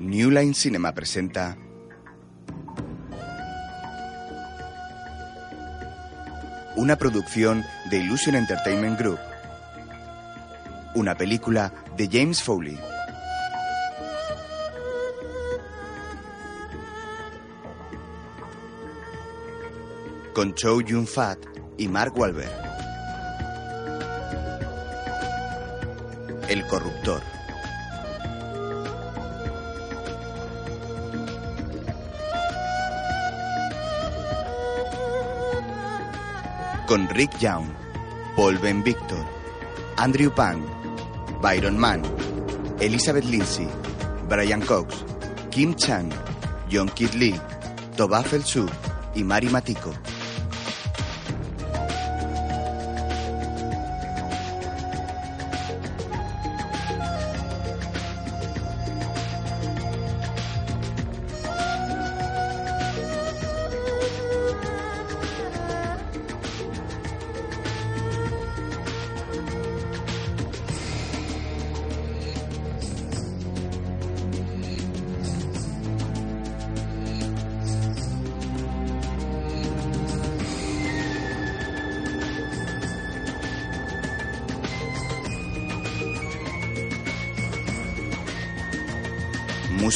New Line Cinema presenta una producción de Illusion Entertainment Group, una película de James Foley. Con Chow Yun-fat y Mark Wahlberg. El corruptor. Con Rick Young, Paul Ben Victor, Andrew Pang, Byron Mann, Elizabeth Lindsay, Brian Cox, Kim Chan, John Kid Lee, Toba Su y Mari Matiko.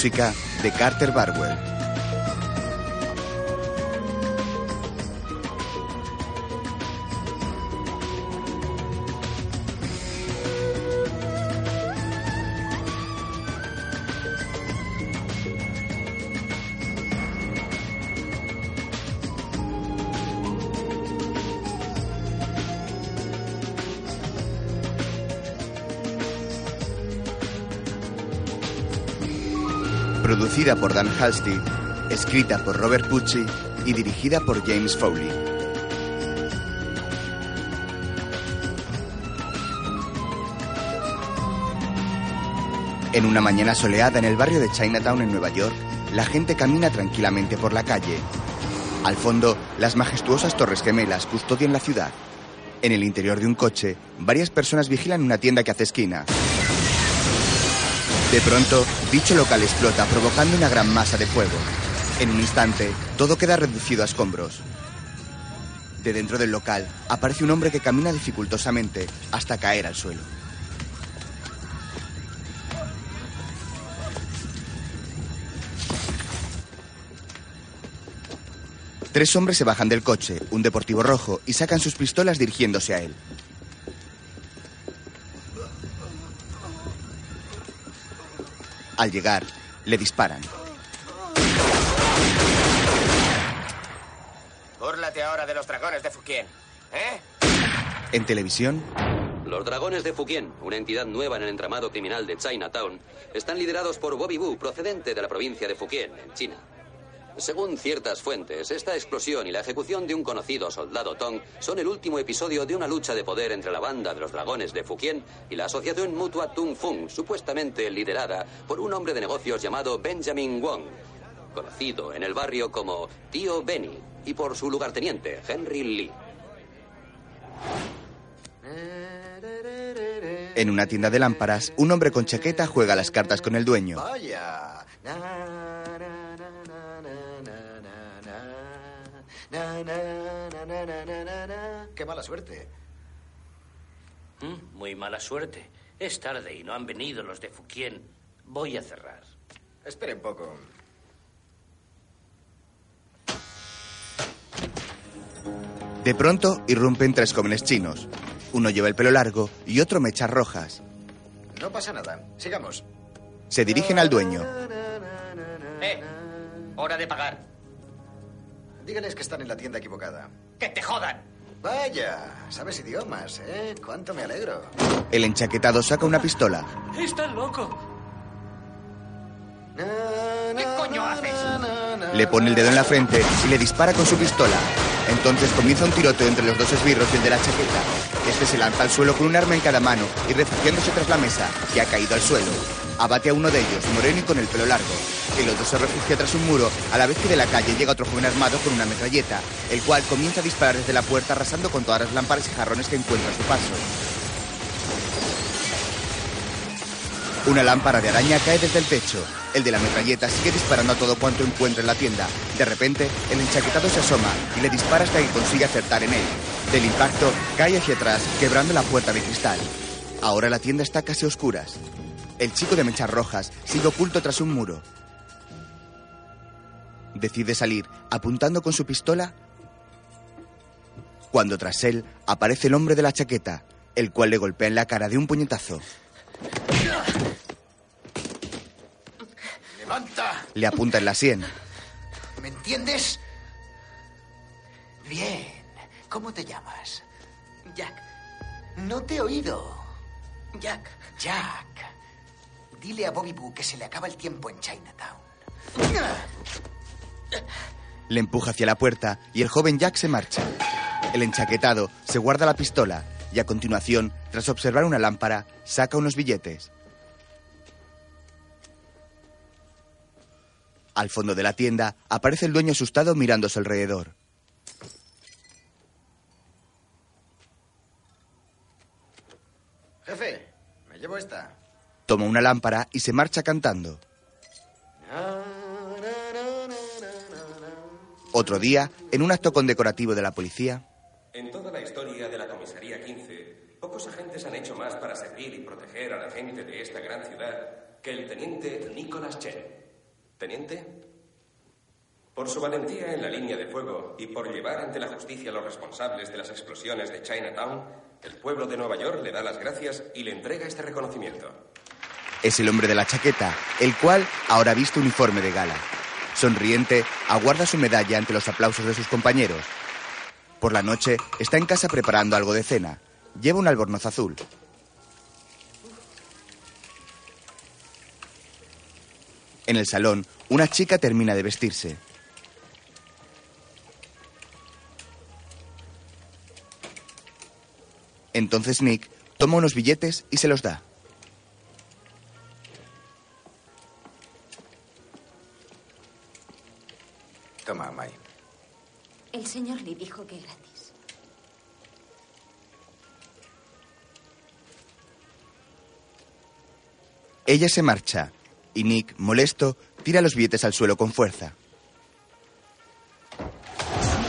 Música de Carter Barwell. Producida por Dan Halstead, escrita por Robert Pucci y dirigida por James Foley. En una mañana soleada en el barrio de Chinatown en Nueva York, la gente camina tranquilamente por la calle. Al fondo, las majestuosas torres gemelas custodian la ciudad. En el interior de un coche, varias personas vigilan una tienda que hace esquina. De pronto, dicho local explota provocando una gran masa de fuego. En un instante, todo queda reducido a escombros. De dentro del local aparece un hombre que camina dificultosamente hasta caer al suelo. Tres hombres se bajan del coche, un deportivo rojo, y sacan sus pistolas dirigiéndose a él. Al llegar, le disparan. Búrlate ahora de los dragones de Fukien. ¿Eh? En televisión, Los Dragones de Fukien, una entidad nueva en el entramado criminal de Chinatown, están liderados por Bobby Wu, procedente de la provincia de Fukien, en China. Según ciertas fuentes, esta explosión y la ejecución de un conocido soldado Tong son el último episodio de una lucha de poder entre la banda de los dragones de Fukien y la asociación mutua Tung Fung, supuestamente liderada por un hombre de negocios llamado Benjamin Wong, conocido en el barrio como Tío Benny, y por su lugarteniente, Henry Lee. en una tienda de lámparas, un hombre con chaqueta juega las cartas con el dueño. Vaya. Na, na, na, na, na, na, na, na, na. Qué mala suerte. Mm, Muy mala suerte. Es tarde y no han venido los de Fukien. Voy a cerrar. Espere un poco. De pronto, irrumpen tres jóvenes chinos. Uno lleva el pelo largo y otro mechas rojas. No pasa nada. Sigamos. Se dirigen al dueño. ¡Eh! Hora de pagar. Dígales que están en la tienda equivocada. ¡Que te jodan! Vaya, sabes idiomas, ¿eh? Cuánto me alegro. El enchaquetado saca una pistola. ¡Estás loco! ¿Qué coño haces? Le pone el dedo en la frente y le dispara con su pistola. Entonces comienza un tiroteo entre los dos esbirros y el de la chaqueta. Este se lanza al suelo con un arma en cada mano y refugiándose tras la mesa, que ha caído al suelo. Abate a uno de ellos, moreno y con el pelo largo. El otro se refugia tras un muro, a la vez que de la calle llega otro joven armado con una metralleta, el cual comienza a disparar desde la puerta arrasando con todas las lámparas y jarrones que encuentra a su paso. Una lámpara de araña cae desde el techo. El de la metralleta sigue disparando a todo cuanto encuentra en la tienda. De repente, el enchaquetado se asoma y le dispara hasta que consigue acertar en él. Del impacto, cae hacia atrás, quebrando la puerta de cristal. Ahora la tienda está casi a oscuras. El chico de mechas rojas sigue oculto tras un muro. Decide salir, apuntando con su pistola, cuando tras él aparece el hombre de la chaqueta, el cual le golpea en la cara de un puñetazo. ¡Levanta! Le apunta en la sien. ¿Me entiendes? Bien. ¿Cómo te llamas? Jack, No te he oído. Jack. Jack. Dile a Bobby Boo que se le acaba el tiempo en Chinatown. Le empuja hacia la puerta y el joven Jack se marcha. El enchaquetado se guarda la pistola y a continuación, tras observar una lámpara, saca unos billetes. Al fondo de la tienda aparece el dueño asustado mirando a su alrededor. Jefe, me llevo esta. Toma una lámpara y se marcha cantando. Otro día, en un acto condecorativo de la policía, En toda la historia de la Comisaría 15, pocos agentes han hecho más para servir y proteger a la gente de esta gran ciudad que el teniente Nicholas Chen. ¿Teniente? Por su valentía en la línea de fuego y por llevar ante la justicia a los responsables de las explosiones de Chinatown, el pueblo de Nueva York le da las gracias y le entrega este reconocimiento. es el hombre de la chaqueta, el cual ahora viste uniforme de gala. Sonriente, aguarda su medalla ante los aplausos de sus compañeros. Por la noche, está en casa preparando algo de cena. Lleva un albornoz azul. En el salón, una chica termina de vestirse. Entonces Nick toma unos billetes y se los da. Toma, Mai. El señor Lee dijo que gratis. Ella se marcha y Nick, molesto, tira los billetes al suelo con fuerza.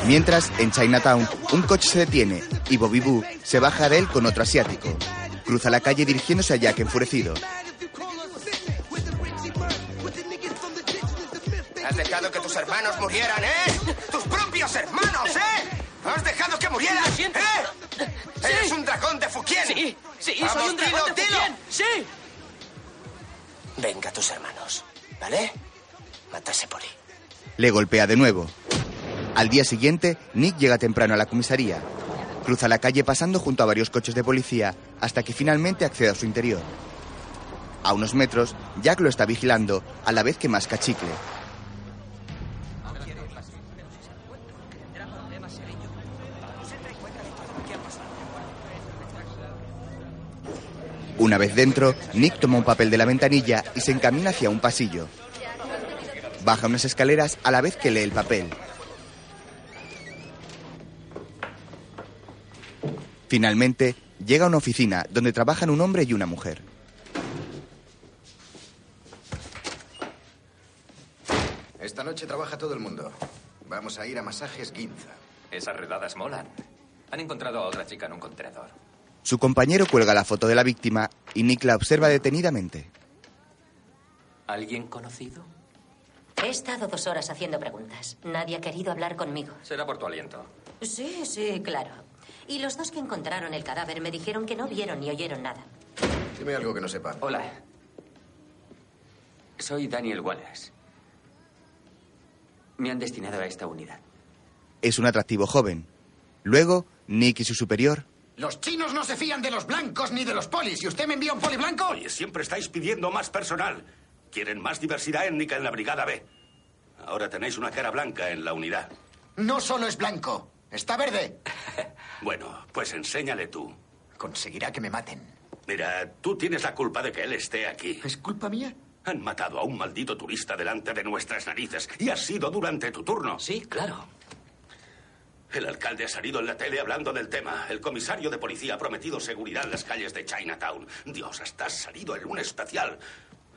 Mientras, en Chinatown, un coche se detiene y Bobby Boo se baja de él con otro asiático. Cruza la calle dirigiéndose a Jack enfurecido. Has dejado que tus hermanos murieran, ¿eh? ¡Tus propios hermanos, eh! ¡Has dejado que murieran, eh! ¡Eres un dragón de Fukien! Sí, sí, Vamos, soy un dragón dilo, de. Fukien. Sí. Venga, tus hermanos, ¿vale? Matase por ahí. Le golpea de nuevo. Al día siguiente, Nick llega temprano a la comisaría. Cruza la calle pasando junto a varios coches de policía hasta que finalmente accede a su interior. A unos metros, Jack lo está vigilando a la vez que masca chicle. Una vez dentro, Nick toma un papel de la ventanilla y se encamina hacia un pasillo. Baja unas escaleras a la vez que lee el papel. Finalmente, llega a una oficina donde trabajan un hombre y una mujer. Esta noche trabaja todo el mundo. Vamos a ir a masajes Ginza. Esas redadas molan. Han encontrado a otra chica en un contenedor. Su compañero cuelga la foto de la víctima y Nick la observa detenidamente. ¿Alguien conocido? He estado dos horas haciendo preguntas. Nadie ha querido hablar conmigo. Será por tu aliento. Sí, sí, claro. Y los dos que encontraron el cadáver me dijeron que no vieron ni oyeron nada. Dime algo que no sepa. Hola. Soy Daniel Wallace. Me han destinado a esta unidad. Es un atractivo joven. Luego, Nick y su superior Los chinos no se fían de los blancos ni de los polis. ¿Y usted me envía un poli blanco? Oye, siempre estáis pidiendo más personal. Quieren más diversidad étnica en la Brigada B. Ahora tenéis una cara blanca en la unidad. No solo es blanco. Está verde. Bueno, pues enséñale tú. Conseguirá que me maten. Mira, tú tienes la culpa de que él esté aquí. ¿Es culpa mía? Han matado a un maldito turista delante de nuestras narices y ha sido durante tu turno. Sí, claro. El alcalde ha salido en la tele hablando del tema. El comisario de policía ha prometido seguridad en las calles de Chinatown. Dios, hasta has salido en un especial.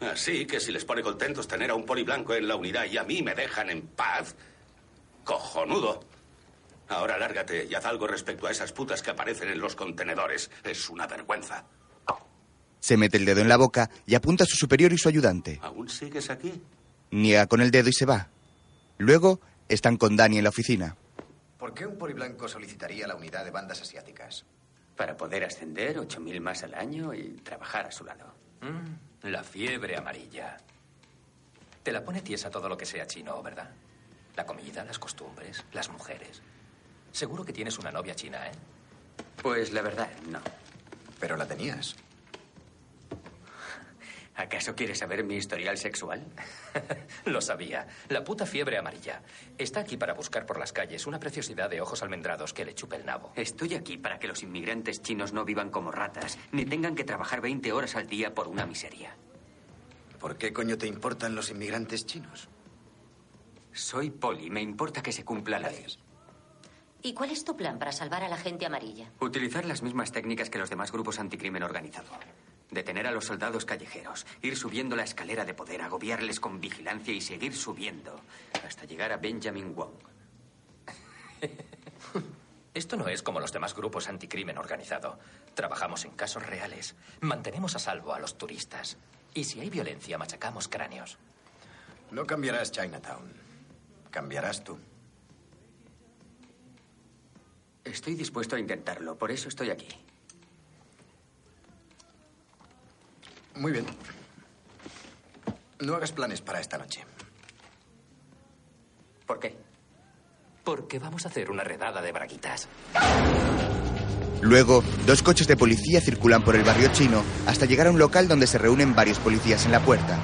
Así que si les pone contentos tener a un poli blanco en la unidad y a mí me dejan en paz. Cojonudo. Ahora lárgate y haz algo respecto a esas putas que aparecen en los contenedores. Es una vergüenza. Se mete el dedo en la boca y apunta a su superior y su ayudante. ¿Aún sigues aquí? Niega con el dedo y se va. Luego están con Dani en la oficina. ¿Por qué un poliblanco solicitaría la unidad de bandas asiáticas? Para poder ascender 8.000 más al año y trabajar a su lado. Mm, la fiebre amarilla. Te la pone tiesa todo lo que sea chino, ¿verdad? La comida, las costumbres, las mujeres. Seguro que tienes una novia china, ¿eh? Pues la verdad, no. Pero la tenías. ¿Acaso quieres saber mi historial sexual? Lo sabía. La puta fiebre amarilla. Está aquí para buscar por las calles una preciosidad de ojos almendrados que le chupe el nabo. Estoy aquí para que los inmigrantes chinos no vivan como ratas, ni tengan que trabajar 20 horas al día por una miseria. ¿Por qué coño te importan los inmigrantes chinos? Soy poli, me importa que se cumpla la ley. ¿Y cuál es tu plan para salvar a la gente amarilla? Utilizar las mismas técnicas que los demás grupos anticrimen organizado. Detener a los soldados callejeros, ir subiendo la escalera de poder, agobiarles con vigilancia y seguir subiendo hasta llegar a Benjamin Wong. Esto no es como los demás grupos anticrimen organizado. Trabajamos en casos reales. Mantenemos a salvo a los turistas. Y si hay violencia, machacamos cráneos. No cambiarás Chinatown. Cambiarás tú. Estoy dispuesto a intentarlo, por eso estoy aquí. Muy bien. No hagas planes para esta noche. ¿Por qué? Porque vamos a hacer una redada de braguitas. Luego, dos coches de policía circulan por el barrio chino hasta llegar a un local donde se reúnen varios policías en la puerta.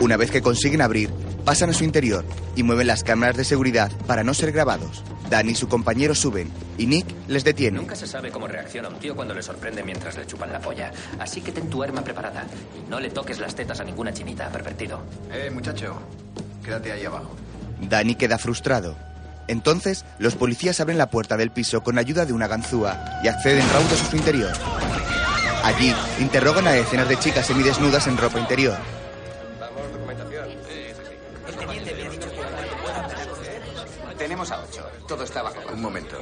Una vez que consiguen abrir, pasan a su interior y mueven las cámaras de seguridad para no ser grabados. Dan y su compañero suben y Nick les detiene. Nunca se sabe cómo reacciona un tío cuando le sorprende mientras le chupan la polla. Así que ten tu arma preparada y no le toques las tetas a ninguna chinita, pervertido. Eh, muchacho, quédate ahí abajo. Danny queda frustrado. Entonces, los policías abren la puerta del piso con ayuda de una ganzúa y acceden raudos a su interior. Allí, interrogan a decenas de chicas semidesnudas en ropa interior. Vamos, documentación. Tenemos a ocho. Todo está bajo Un momento.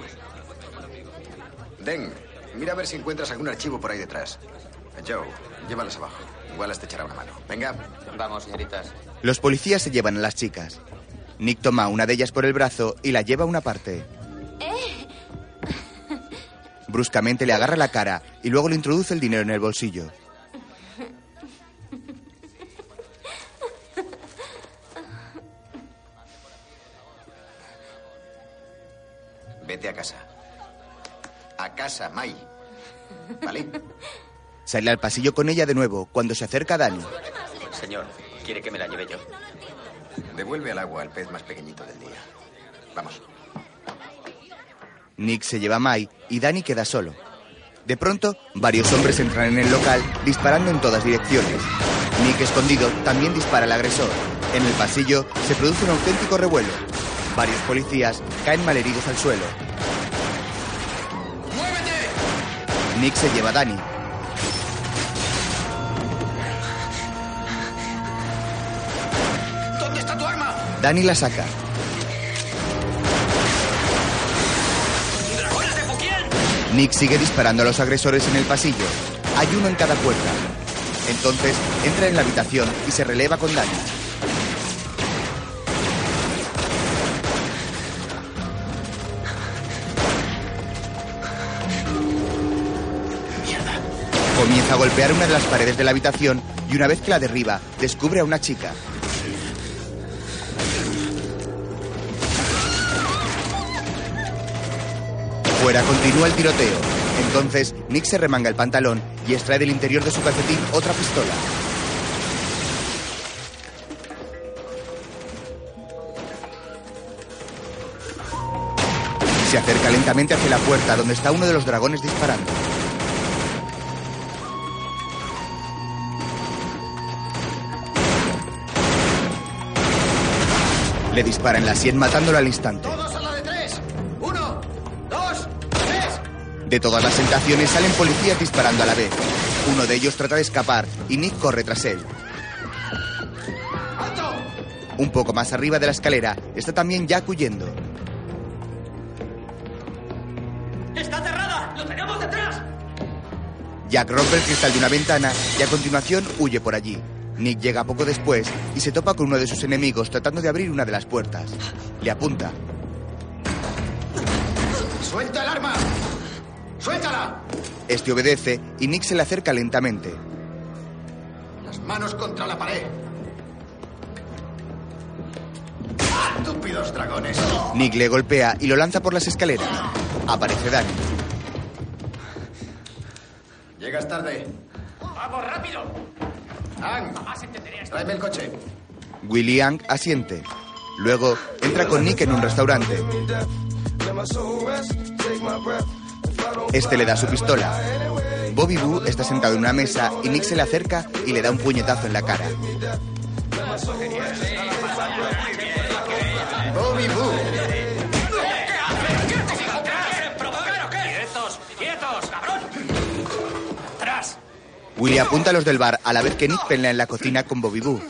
Den, mira a ver si encuentras algún archivo por ahí detrás. Joe, llévalas abajo. Igual te echará una mano. Venga. Vamos, señoritas. Los policías se llevan a las chicas. Nick toma una de ellas por el brazo y la lleva a una parte. Bruscamente le agarra la cara y luego le introduce el dinero en el bolsillo. Casa, Mai. ¿Vale? Sale al pasillo con ella de nuevo cuando se acerca a Danny. Señor, ¿quiere que me la lleve yo? Devuelve al agua al pez más pequeñito del día. Vamos. Nick se lleva a Mai y Danny queda solo. De pronto, varios hombres entran en el local disparando en todas direcciones. Nick, escondido, también dispara al agresor. En el pasillo se produce un auténtico revuelo. Varios policías caen malheridos al suelo. Nick se lleva a Danny. ¿Dónde está tu arma? Danny la saca. ¡Dragones de Fukien! Nick sigue disparando a los agresores en el pasillo. Hay uno en cada puerta. Entonces entra en la habitación y se releva con Danny. Comienza a golpear una de las paredes de la habitación y una vez que la derriba, descubre a una chica. Fuera continúa el tiroteo. Entonces, Nick se remanga el pantalón y extrae del interior de su calcetín otra pistola. Se acerca lentamente hacia la puerta donde está uno de los dragones disparando. Le dispara en la sien matándolo al instante. ¡Todos a la de tres! ¡Uno! ¡Dos! ¡Tres! De todas las habitaciones salen policías disparando a la vez. Uno de ellos trata de escapar y Nick corre tras él. Un poco más arriba de la escalera está también Jack huyendo. ¡Está cerrada! ¡Lo tenemos detrás! Jack rompe el cristal de una ventana y a continuación huye por allí. Nick llega poco después y se topa con uno de sus enemigos tratando de abrir una de las puertas. Le apunta. ¡Suelta el arma! ¡Suéltala! Este obedece y Nick se le acerca lentamente. Las manos contra la pared. ¡Estúpidos dragones! Nick le golpea y lo lanza por las escaleras. Aparece Danny. Llegas tarde. ¡Vamos, rápido! Ang, Jamás entenderé esto. tráeme el coche. Willy Ang asiente. Luego entra con Nick en un restaurante. Este le da su pistola. Bobby Boo está sentado en una mesa y Nick se le acerca y le da un puñetazo en la cara. Willy apunta a los del bar a la vez que Nick pelea en la cocina con Bobby Boo.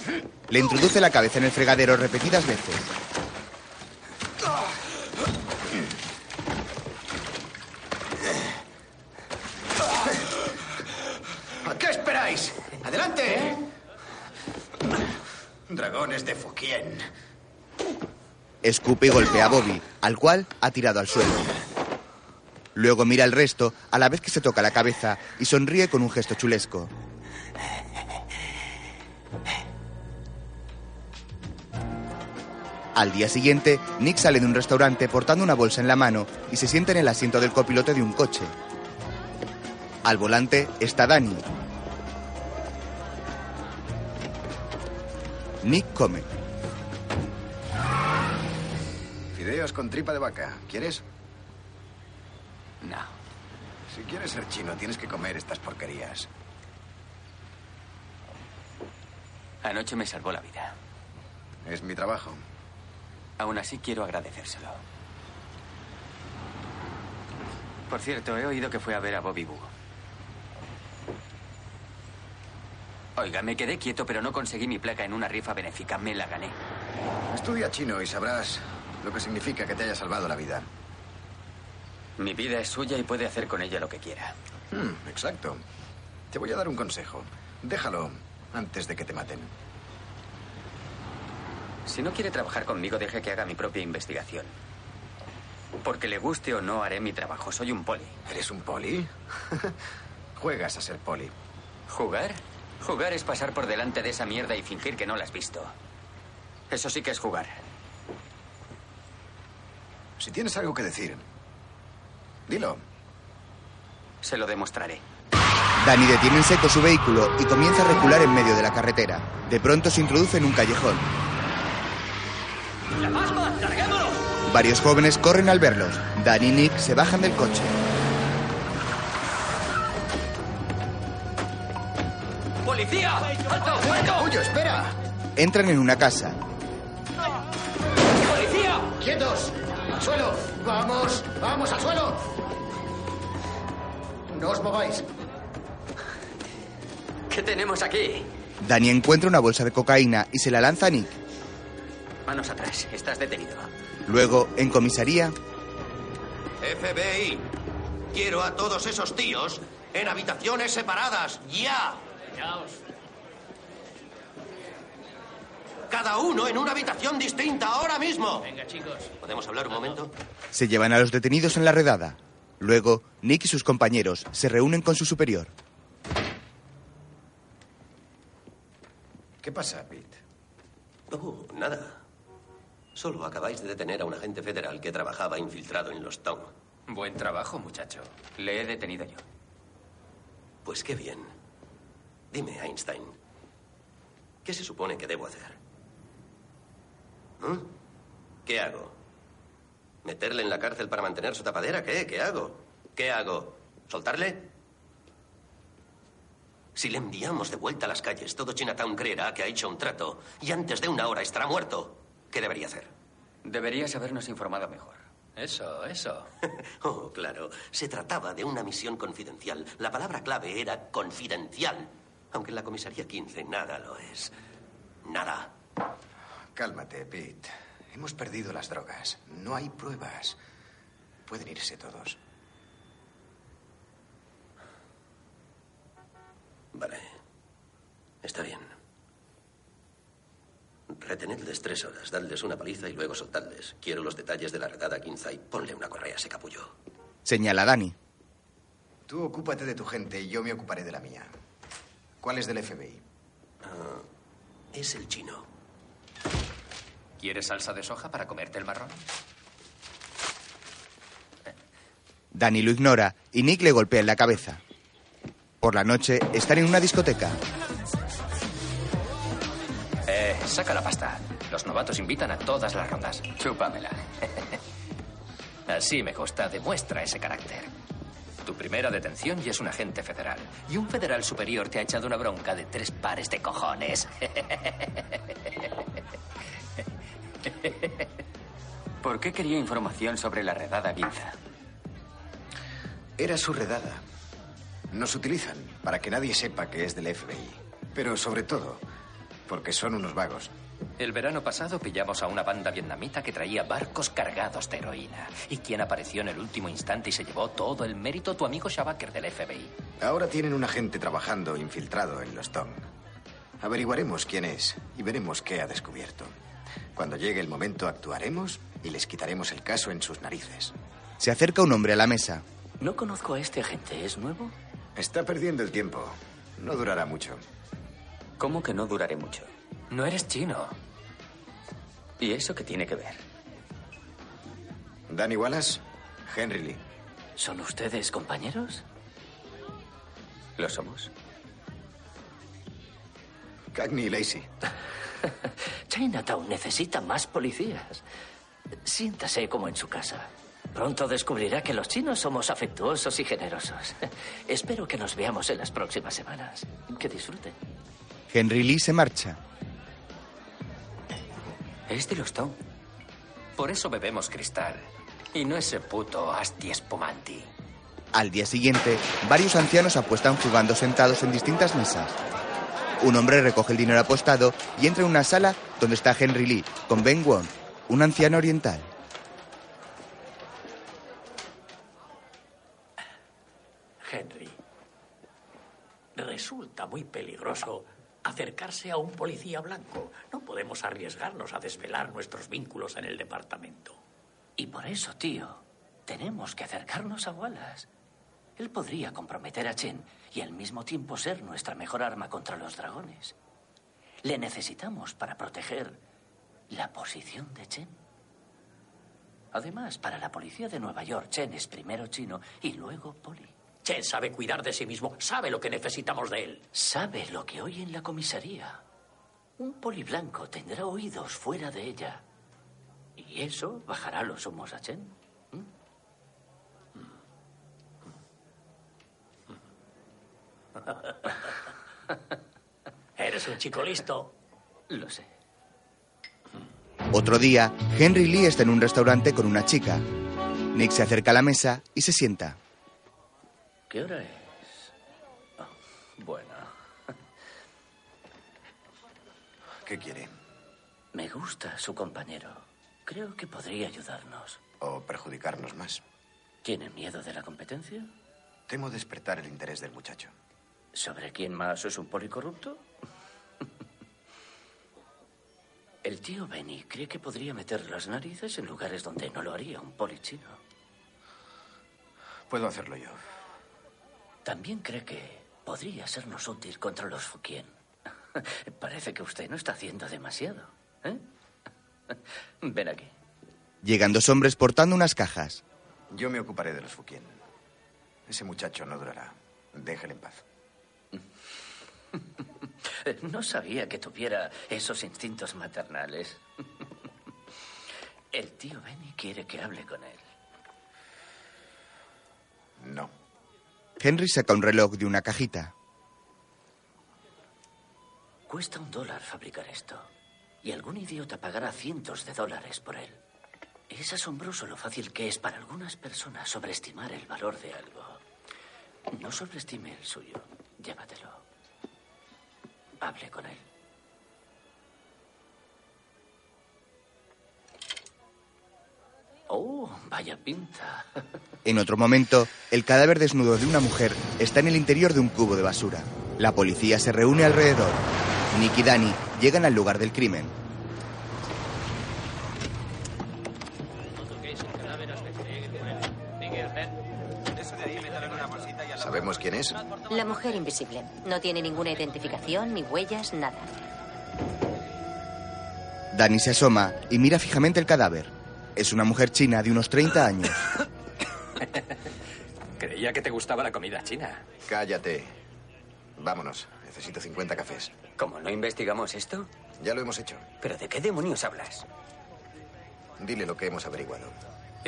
Le introduce la cabeza en el fregadero repetidas veces. ¿A qué esperáis? ¡Adelante! Dragones de Fukien. Escupe y golpea a Bobby, al cual ha tirado al suelo. Luego mira al resto a la vez que se toca la cabeza y sonríe con un gesto chulesco. Al día siguiente, Nick sale de un restaurante portando una bolsa en la mano y se sienta en el asiento del copiloto de un coche. Al volante está Danny. Nick come. Fideos con tripa de vaca. ¿Quieres? No. Si quieres ser chino, tienes que comer estas porquerías. Anoche me salvó la vida. Es mi trabajo. Aún así quiero agradecérselo. Por cierto, he oído que fue a ver a Bobby Boo. Oiga, me quedé quieto, pero no conseguí mi placa en una rifa benéfica. Me la gané. Estudia chino y sabrás lo que significa que te haya salvado la vida. Mi vida es suya y puede hacer con ella lo que quiera. Hmm, exacto. Te voy a dar un consejo. Déjalo antes de que te maten. Si no quiere trabajar conmigo, deje que haga mi propia investigación. Porque le guste o no, haré mi trabajo. Soy un poli. ¿Eres un poli? Juegas a ser poli. ¿Jugar? Jugar es pasar por delante de esa mierda y fingir que no la has visto. Eso sí que es jugar. Si tienes algo que decir, dilo. Se lo demostraré. Danny detiene en seco su vehículo y comienza a recular en medio de la carretera. De pronto se introduce en un callejón. ¡La pasma! ¡Larguémonos! Varios jóvenes corren al verlos. Danny y Nick se bajan del coche. ¡Policía! ¡Alto! ¡Alto! ¡Huyo, espera! Entran en una casa. ¡Policía! ¡Quietos! ¡Al suelo! ¡Vamos! ¡Vamos al suelo! No os mováis. ¿Qué tenemos aquí? Danny encuentra una bolsa de cocaína y se la lanza a Nick. Manos atrás. Estás detenido. Luego, en comisaría, FBI, quiero a todos esos tíos en habitaciones separadas, ya. Callaos. Cada uno en una habitación distinta, ahora mismo. Venga, chicos. ¿Podemos hablar un momento? se llevan a los detenidos en la redada. Luego, Nick y sus compañeros se reúnen con su superior. ¿Qué pasa, Pete? Oh, nada. Solo acabáis de detener a un agente federal que trabajaba infiltrado en los Town. Buen trabajo, muchacho. Le he detenido yo. Pues qué bien. Dime, Einstein, ¿qué se supone que debo hacer? ¿Mm? ¿Qué hago? ¿Meterle en la cárcel para mantener su tapadera? ¿Qué? ¿Qué hago? ¿Qué hago? ¿Soltarle? Si le enviamos de vuelta a las calles, todo Chinatown creerá que ha hecho un trato y antes de una hora estará muerto. ¿Qué debería hacer? Deberías habernos informado mejor. Eso, eso. Oh, claro. Se trataba de una misión confidencial. La palabra clave era confidencial. Aunque en la comisaría 15 nada lo es. Nada. Cálmate, Pete. Hemos perdido las drogas. No hay pruebas. Pueden irse todos. Vale. Está bien. Retenedles tres horas, dadles una paliza y luego soltadles. Quiero los detalles de la redada quinza y ponle una correa a ese capullo. Señala Dani. Tú ocúpate de tu gente y yo me ocuparé de la mía. ¿Cuál es del FBI? Ah, es el chino. ¿Quieres salsa de soja para comerte el marrón? Dani lo ignora y Nick le golpea en la cabeza. Por la noche están en una discoteca. Eh, saca la pasta. Los novatos invitan a todas las rondas. Chúpamela. Así me gusta. Demuestra ese carácter. Tu primera detención y es un agente federal. Y un federal superior te ha echado una bronca de tres pares de cojones. ¿Por qué quería información sobre la redada Guinza? Era su redada. Nos utilizan para que nadie sepa que es del FBI. Pero sobre todo, porque son unos vagos. El verano pasado pillamos a una banda vietnamita que traía barcos cargados de heroína. ¿Y quién apareció en el último instante y se llevó todo el mérito? Tu amigo Shabaker del FBI. Ahora tienen un agente trabajando infiltrado en los Tong. Averiguaremos quién es y veremos qué ha descubierto. Cuando llegue el momento actuaremos y les quitaremos el caso en sus narices. Se acerca un hombre a la mesa. No conozco a este agente. ¿Es nuevo? Está perdiendo el tiempo. No durará mucho. ¿Cómo que no duraré mucho? No eres chino. ¿Y eso qué tiene que ver? Danny Wallace, Henry Lee. ¿Son ustedes compañeros? ¿Lo somos? Cagney y Lacey. Chinatown necesita más policías. Siéntase como en su casa. Pronto descubrirá que los chinos somos afectuosos y generosos. Espero que nos veamos en las próximas semanas. Que disfruten. Henry Lee se marcha. Es de los Tong. Por eso bebemos cristal. Y no ese puto asti espumanti. Al día siguiente, varios ancianos apuestan jugando sentados en distintas mesas. Un hombre recoge el dinero apostado y entra en una sala donde está Henry Lee con Ben Wong, un anciano oriental. Henry, resulta muy peligroso acercarse a un policía blanco. No podemos arriesgarnos a desvelar nuestros vínculos en el departamento. Y por eso, tío, tenemos que acercarnos a Wallace. Él podría comprometer a Chen y al mismo tiempo ser nuestra mejor arma contra los dragones. Le necesitamos para proteger la posición de Chen. Además, para la policía de Nueva York, Chen es primero chino y luego poli. Chen sabe cuidar de sí mismo, sabe lo que necesitamos de él. Sabe lo que oye en la comisaría. Un poli blanco tendrá oídos fuera de ella. Y eso bajará los humos a Chen. Eres un chico listo. Lo sé. Otro día, Henry Lee está en un restaurante con una chica. Nick se acerca a la mesa y se sienta. ¿Qué hora es? Oh, bueno. ¿Qué quiere? Me gusta su compañero. Creo que podría ayudarnos. ¿O perjudicarnos más? ¿Tiene miedo de la competencia? Temo despertar el interés del muchacho. ¿Sobre quién más es un policorrupto? El tío Benny cree que podría meter las narices en lugares donde no lo haría un polichino. Puedo hacerlo yo. También cree que podría sernos útil contra los Fukien. Parece que usted no está haciendo demasiado. ¿eh? Ven aquí. Llegan dos hombres portando unas cajas. Yo me ocuparé de los Fukien. Ese muchacho no durará. Déjale en paz. No sabía que tuviera esos instintos maternales. El tío Benny quiere que hable con él. No. Henry saca un reloj de una cajita. Cuesta un dólar fabricar esto. Y algún idiota pagará cientos de dólares por él. Es asombroso lo fácil que es para algunas personas sobreestimar el valor de algo. No sobreestime el suyo. Llévatelo. Hable con él. Oh, vaya pinta. En otro momento, el cadáver desnudo de una mujer está en el interior de un cubo de basura. La policía se reúne alrededor. Nick y Danny llegan al lugar del crimen. ¿Sabemos quién es? La mujer invisible. No tiene ninguna identificación, ni huellas, nada. Danny se asoma y mira fijamente el cadáver. Es una mujer china de unos 30 años. Creía que te gustaba la comida china. Cállate. Vámonos. Necesito 50 cafés. ¿Cómo no investigamos esto? Ya lo hemos hecho. ¿Pero de qué demonios hablas? Dile lo que hemos averiguado.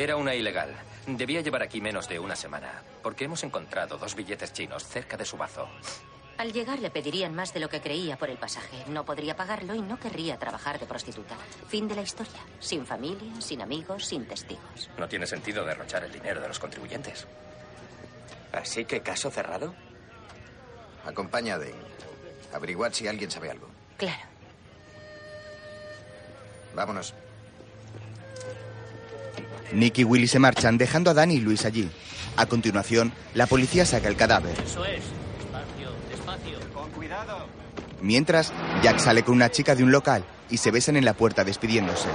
Era una ilegal. Debía llevar aquí menos de una semana, porque hemos encontrado dos billetes chinos cerca de su bazo. Al llegar le pedirían más de lo que creía por el pasaje. No podría pagarlo y no querría trabajar de prostituta. Fin de la historia. Sin familia, sin amigos, sin testigos. No tiene sentido derrochar el dinero de los contribuyentes. ¿Así que caso cerrado? Acompaña a Dane. Averiguad si alguien sabe algo. Claro. Vámonos. Nick y Willy se marchan dejando a Danny y Luis allí. A continuación, la policía saca el cadáver. Eso es. Despacio, despacio. Con cuidado. Mientras, Jack sale con una chica de un local y se besan en la puerta despidiéndose.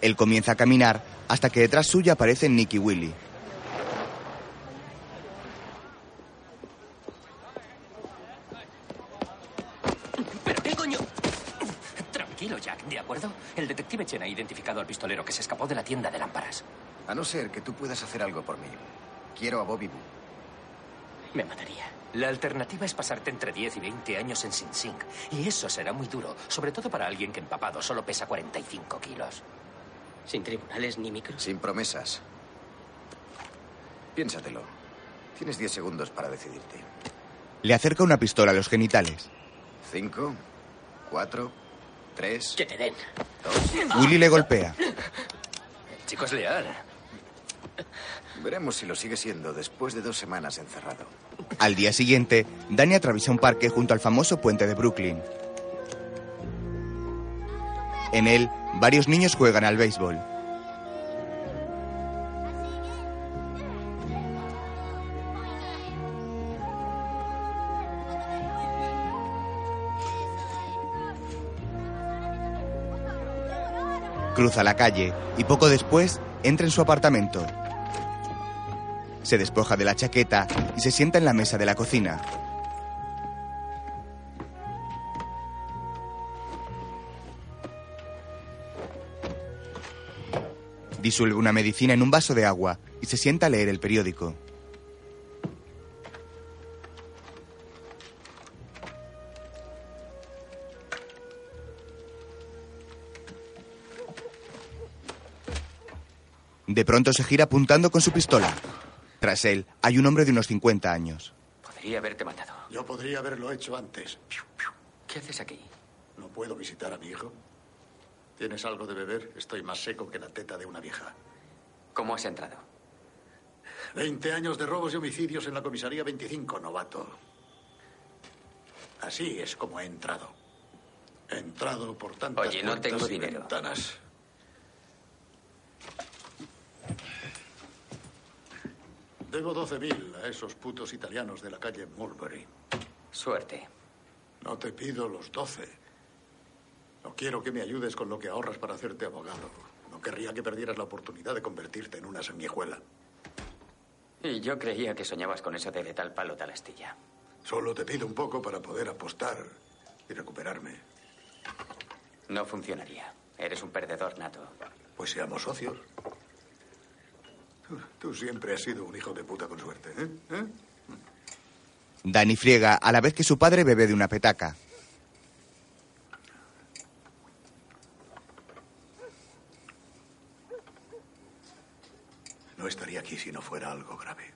Él comienza a caminar hasta que detrás suya aparecen Nick y Willy. ¿Pero qué coño? Tranquilo, Jack, ¿de acuerdo? El detective Chen ha identificado al pistolero que se escapó de la tienda de lámparas. A no ser que tú puedas hacer algo por mí. Quiero a Bobby Boo. Me mataría. La alternativa es pasarte entre 10 y 20 años en Sing Sing. Y eso será muy duro, sobre todo para alguien que empapado solo pesa 45 kilos. ¿Sin tribunales ni micros? Sin promesas. Piénsatelo. Tienes 10 segundos para decidirte. Le acerca una pistola a los genitales. Cinco, cuatro, tres. Que te den. Willy le golpea. Chico es leal. Veremos si lo sigue siendo después de dos semanas encerrado. Al día siguiente, Danny atraviesa un parque junto al famoso puente de Brooklyn. En él, varios niños juegan al béisbol. Cruza la calle y poco después entra en su apartamento. Se despoja de la chaqueta y se sienta en la mesa de la cocina. Disuelve una medicina en un vaso de agua y se sienta a leer el periódico. De pronto se gira apuntando con su pistola. Tras él hay un hombre de unos 50 años. Podría haberte matado. Yo podría haberlo hecho antes. ¿Qué haces aquí? ¿No puedo visitar a mi hijo? ¿Tienes algo de beber? Estoy más seco que la teta de una vieja. ¿Cómo has entrado? Veinte años de robos y homicidios en la comisaría 25, novato. Así es como he entrado. He entrado por tantas Oye, no puertas tengo y dinero. ventanas. Debo 12.000 a esos putos italianos de la calle Mulberry. Suerte. No te pido los 12. No quiero que me ayudes con lo que ahorras para hacerte abogado. No querría que perdieras la oportunidad de convertirte en una sanguijuela. Y yo creía que soñabas con eso de de tal palo tal astilla. Solo te pido un poco para poder apostar y recuperarme. No funcionaría. Eres un perdedor nato. Pues seamos socios. Tú, siempre has sido un hijo de puta con suerte, ¿eh? ¿Eh? Danny friega a la vez que su padre bebe de una petaca. No estaría aquí si no fuera algo grave.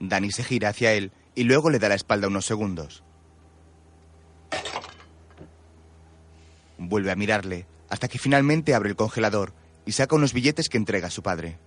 Danny se gira hacia él y luego le da la espalda unos segundos. Vuelve a mirarle hasta que finalmente abre el congelador y saca unos billetes que entrega a su padre.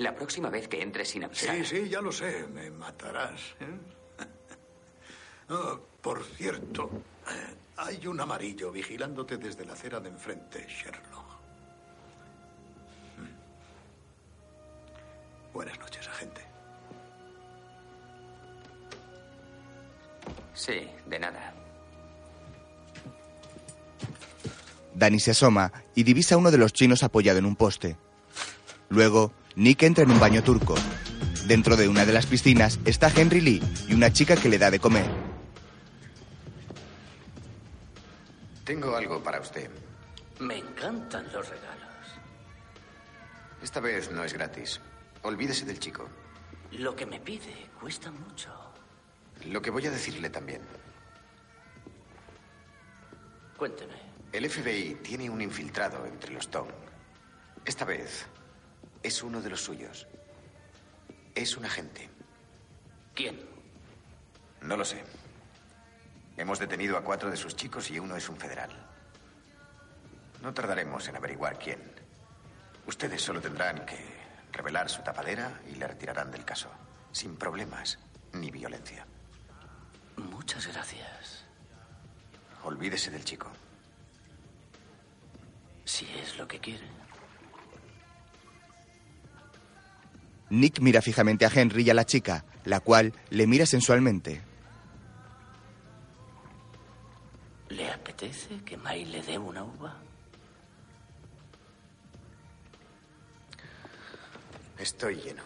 La próxima vez que entres sin avisar. Sí, sí, ya lo sé. Me matarás. ¿eh? Oh, por cierto, eh, hay un amarillo vigilándote desde la acera de enfrente, Sherlock. Hmm. Buenas noches, agente. Sí, de nada. Danny se asoma y divisa a uno de los chinos apoyado en un poste. Luego, Nick entra en un baño turco. Dentro de una de las piscinas está Henry Lee y una chica que le da de comer. Tengo algo para usted. Me encantan los regalos. Esta vez no es gratis. Olvídese del chico. Lo que me pide cuesta mucho. Lo que voy a decirle también. Cuénteme. El FBI tiene un infiltrado entre los Tong. Esta vez es uno de los suyos. Es un agente. ¿Quién? No lo sé. Hemos detenido a cuatro de sus chicos y uno es un federal. No tardaremos en averiguar quién. Ustedes solo tendrán que revelar su tapadera y le retirarán del caso. Sin problemas ni violencia. Muchas gracias. Olvídese del chico. Si es lo que quiere. Nick mira fijamente a Henry y a la chica, la cual le mira sensualmente. ¿Le apetece que May le dé una uva? Estoy lleno.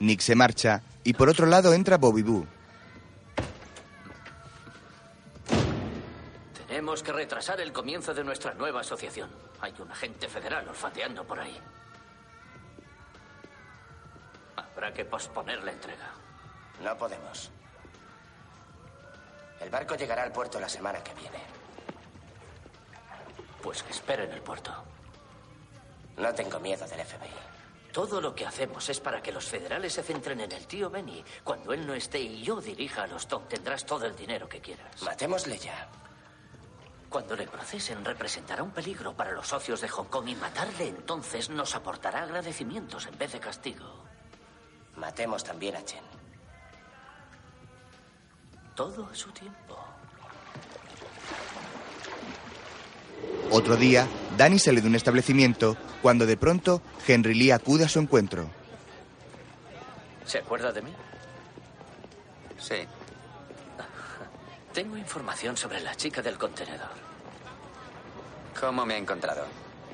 Nick se marcha y por otro lado entra Bobby Boo. Tenemos que retrasar el comienzo de nuestra nueva asociación. Hay un agente federal olfateando por ahí. Habrá que posponer la entrega. No podemos. El barco llegará al puerto la semana que viene. Pues que espere en el puerto. No tengo miedo del FBI. Todo lo que hacemos es para que los federales se centren en el tío Benny. Cuando él no esté y yo dirija a los Tom, tendrás todo el dinero que quieras. Matémosle ya. Cuando le procesen, representará un peligro para los socios de Hong Kong y matarle entonces nos aportará agradecimientos en vez de castigo. Matemos también a Chen. Todo a su tiempo. Otro día, Danny sale de un establecimiento cuando de pronto Henry Lee acude a su encuentro. ¿Se acuerda de mí? Sí. Tengo información sobre la chica del contenedor. ¿Cómo me ha encontrado?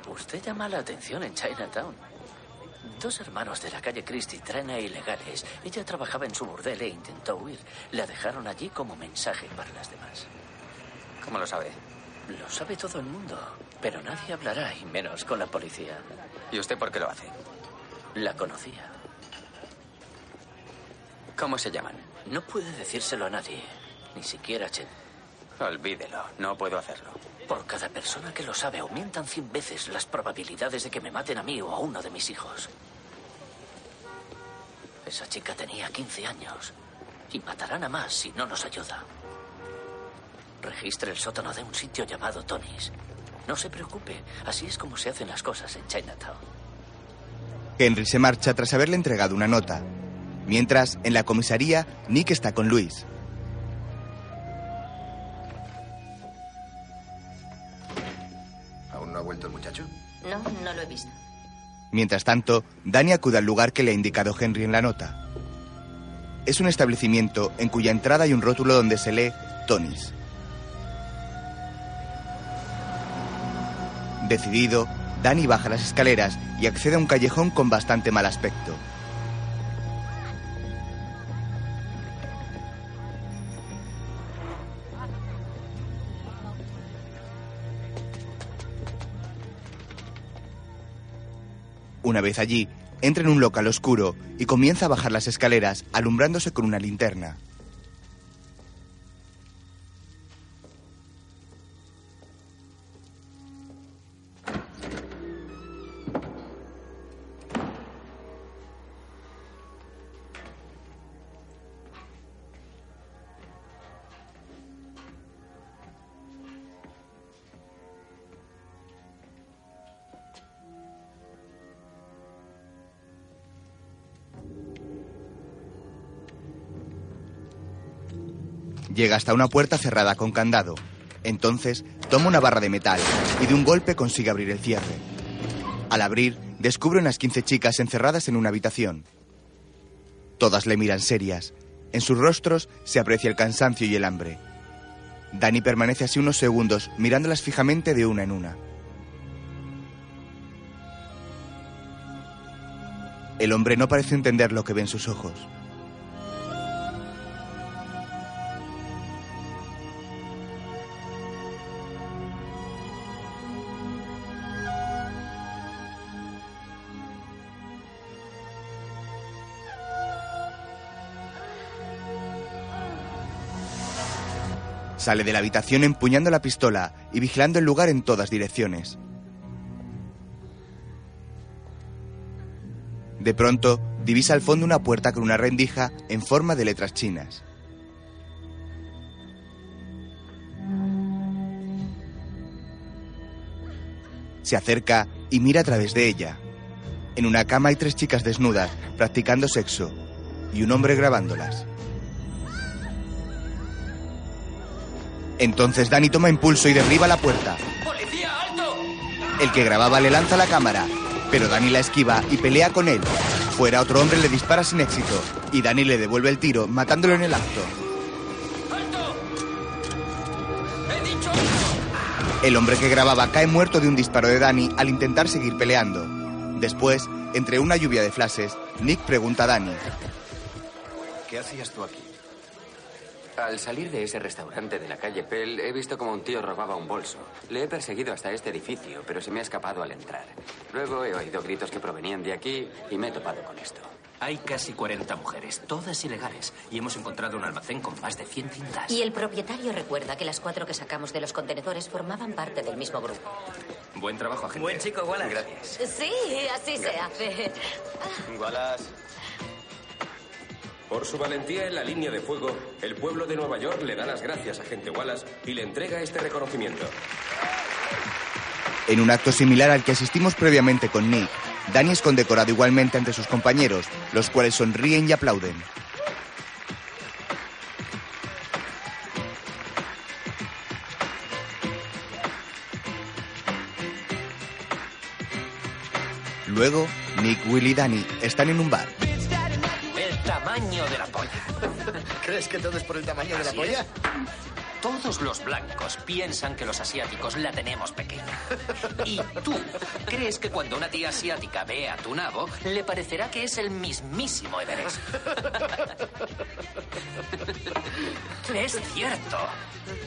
Usted llama la atención en Chinatown. Dos hermanos de la calle Christie traen a ilegales. Ella trabajaba en su burdel e intentó huir. La dejaron allí como mensaje para las demás. ¿Cómo lo sabe? Lo sabe todo el mundo, pero nadie hablará, y menos con la policía. ¿Y usted por qué lo hace? La conocía. ¿Cómo se llaman? No puede decírselo a nadie, ni siquiera a Chen. Olvídelo, no puedo hacerlo. Por cada persona que lo sabe, aumentan cien veces las probabilidades de que me maten a mí o a uno de mis hijos. Esa chica tenía 15 años y matarán a más si no nos ayuda. Registre el sótano de un sitio llamado Tony's. No se preocupe, así es como se hacen las cosas en Chinatown. Henry se marcha tras haberle entregado una nota. Mientras, en la comisaría, Nick está con Luis. No, lo he visto. Mientras tanto, Danny acude al lugar que le ha indicado Henry en la nota. Es un establecimiento en cuya entrada hay un rótulo donde se lee Tony's. Decidido, Danny baja las escaleras y accede a un callejón con bastante mal aspecto. Una vez allí, entra en un local oscuro y comienza a bajar las escaleras alumbrándose con una linterna. Llega hasta una puerta cerrada con candado. Entonces toma una barra de metal y de un golpe consigue abrir el cierre. Al abrir, descubre unas 15 chicas encerradas en una habitación. Todas le miran serias. En sus rostros se aprecia el cansancio y el hambre. Danny permanece así unos segundos mirándolas fijamente de una en una. El hombre no parece entender lo que ve en sus ojos. Sale de la habitación empuñando la pistola y vigilando el lugar en todas direcciones. De pronto, divisa al fondo una puerta con una rendija en forma de letras chinas. Se acerca y mira a través de ella. En una cama hay tres chicas desnudas, practicando sexo, y un hombre grabándolas. Entonces Danny toma impulso y derriba la puerta. ¡Policía, alto! El que grababa le lanza la cámara, pero Danny la esquiva y pelea con él. Fuera otro hombre le dispara sin éxito y Danny le devuelve el tiro, matándolo en el acto. ¡He dicho El hombre que grababa cae muerto de un disparo de Danny al intentar seguir peleando. Después, entre una lluvia de flashes, Nick pregunta a Danny. ¿Qué hacías tú aquí? Al salir de ese restaurante de la calle Pell, he visto como un tío robaba un bolso. Le he perseguido hasta este edificio, pero se me ha escapado al entrar. Luego he oído gritos que provenían de aquí y me he topado con esto. Hay casi 40 mujeres, todas ilegales, y hemos encontrado un almacén con más de 100 cintas. Y el propietario recuerda que las cuatro que sacamos de los contenedores formaban parte del mismo grupo. Buen trabajo, agente. Buen chico, Wallace. Gracias. Sí, así se hace. Wallace. Por su valentía en la línea de fuego, el pueblo de Nueva York le da las gracias a agente Wallace y le entrega este reconocimiento. En un acto similar al que asistimos previamente con Nick, Danny es condecorado igualmente ante sus compañeros, los cuales sonríen y aplauden. Luego, Nick, Will y Danny están en un bar. Tamaño de la polla. ¿Crees que todo es por el tamaño de la polla? es. Todos los blancos piensan que los asiáticos la tenemos pequeña. Y tú crees que cuando una tía asiática ve a tu nabo, le parecerá que es el mismísimo Everest. Es cierto.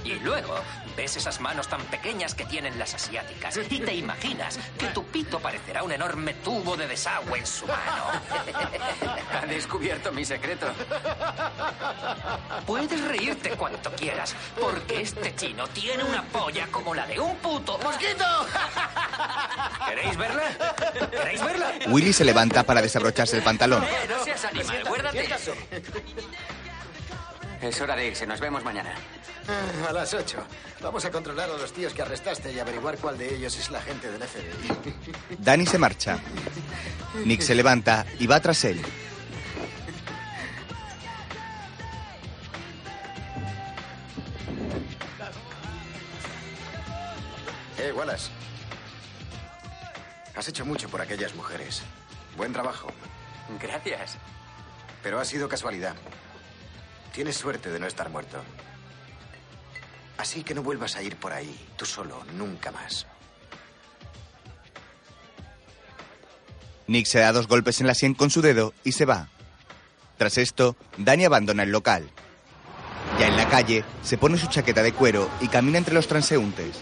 Y luego ves esas manos tan pequeñas que tienen las asiáticas y te imaginas que tu pito parecerá un enorme tubo de desagüe en su mano. Ha descubierto mi secreto. Puedes reírte cuanto quieras, porque este chino tiene una polla como la de un puto mosquito. ¿Queréis verla? ¿Queréis verla? Willy se levanta para desabrocharse el pantalón. Eh, no seas animal. Es hora de irse. Nos vemos mañana. Ah, A las 8. Vamos a controlar a los tíos que arrestaste y averiguar cuál de ellos es la gente del FBI. Danny se marcha. Nick se levanta y va tras él. Eh, Wallace. Has hecho mucho por aquellas mujeres. Buen trabajo. Gracias. Pero ha sido casualidad. Tienes suerte de no estar muerto. Así que no vuelvas a ir por ahí, tú solo, nunca más. Nick se da dos golpes en la sien con su dedo y se va. Tras esto, Danny abandona el local. Ya en la calle, se pone su chaqueta de cuero y camina entre los transeúntes.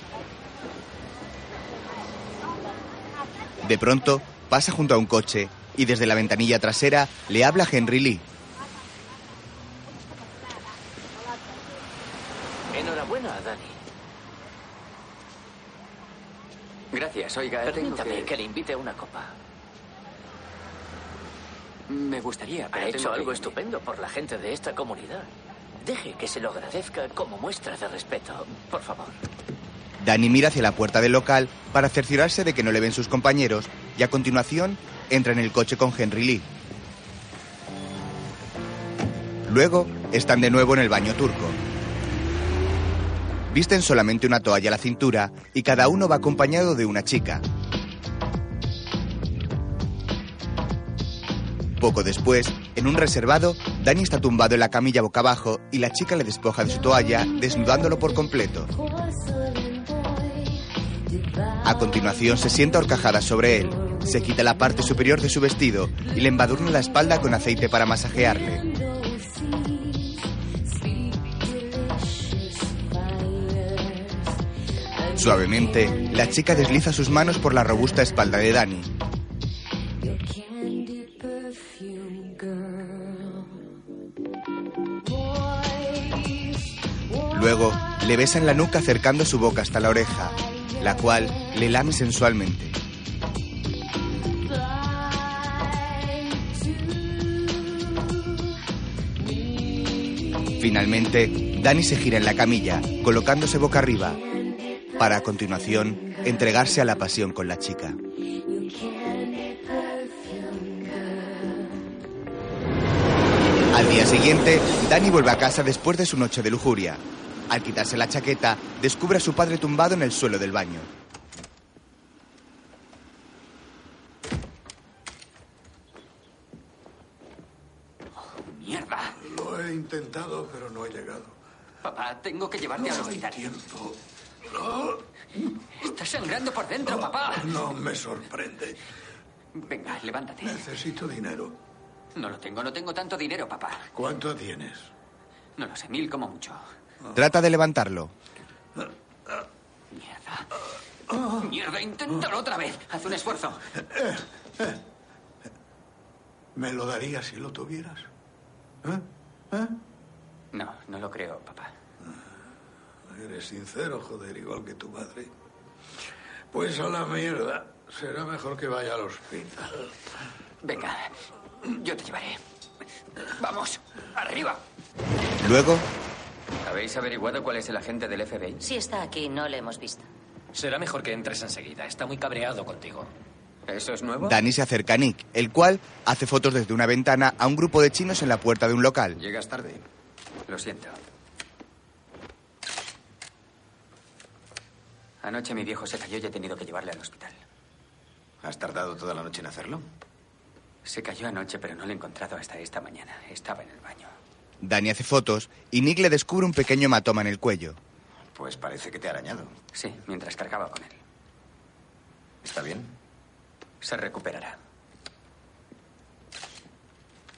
De pronto, pasa junto a un coche y desde la ventanilla trasera le habla Henry Lee. Enhorabuena, Dani. Gracias, oiga, Permítame que... que le invite a una copa. Me gustaría, pero Ha hecho algo estupendo por la gente de esta comunidad. Deje que se lo agradezca como muestra de respeto, por favor. Danny mira hacia la puerta del local para cerciorarse de que no le ven sus compañeros y a continuación entra en el coche con Henry Lee. Luego están de nuevo en el baño turco. Visten solamente una toalla a la cintura y cada uno va acompañado de una chica. Poco después, en un reservado, Danny está tumbado en la camilla boca abajo y la chica le despoja de su toalla, desnudándolo por completo. A continuación se sienta horcajada sobre él, se quita la parte superior de su vestido y le embadurna la espalda con aceite para masajearle. Suavemente, la chica desliza sus manos por la robusta espalda de Danny. Luego, le besa en la nuca acercando su boca hasta la oreja, la cual le lame sensualmente. Finalmente, Danny se gira en la camilla, colocándose boca arriba, para a continuación entregarse a la pasión con la chica. Al día siguiente, Danny vuelve a casa después de su noche de lujuria. Al quitarse la chaqueta, descubre a su padre tumbado en el suelo del baño. ¡Mierda! Lo he intentado, pero no he llegado. Papá, tengo que llevarte al No hay hospital. tiempo. Estás sangrando por dentro, papá. No me sorprende. Venga, levántate. Necesito dinero. No lo tengo, no tengo tanto dinero, papá. ¿Cuánto tienes? No lo sé, mil como mucho. Trata de levantarlo. Mierda. Mierda, inténtalo otra vez. Haz un esfuerzo. ¿Me lo darías si lo tuvieras? ¿Eh? No, no lo creo, papá. Eres sincero, joder, igual que tu madre. Pues a la mierda. Será mejor que vaya al hospital. Venga, yo te llevaré. Vamos, arriba. Luego, ¿Habéis averiguado cuál es el agente del FBI? Si está aquí, no le hemos visto. Será mejor que entres enseguida. Está muy cabreado contigo. ¿Eso es nuevo? Danny se acerca a Nick, el cual hace fotos desde una ventana a un grupo de chinos en la puerta de un local. Llegas tarde. Lo siento. Anoche mi viejo se cayó y he tenido que llevarle al hospital. ¿Has tardado toda la noche en hacerlo? Se cayó anoche, pero no lo he encontrado hasta esta mañana. Estaba en el baño. Danny hace fotos y Nick le descubre un pequeño hematoma en el cuello. Pues parece que te ha arañado. Sí, mientras cargaba con él. ¿Está bien? Se recuperará.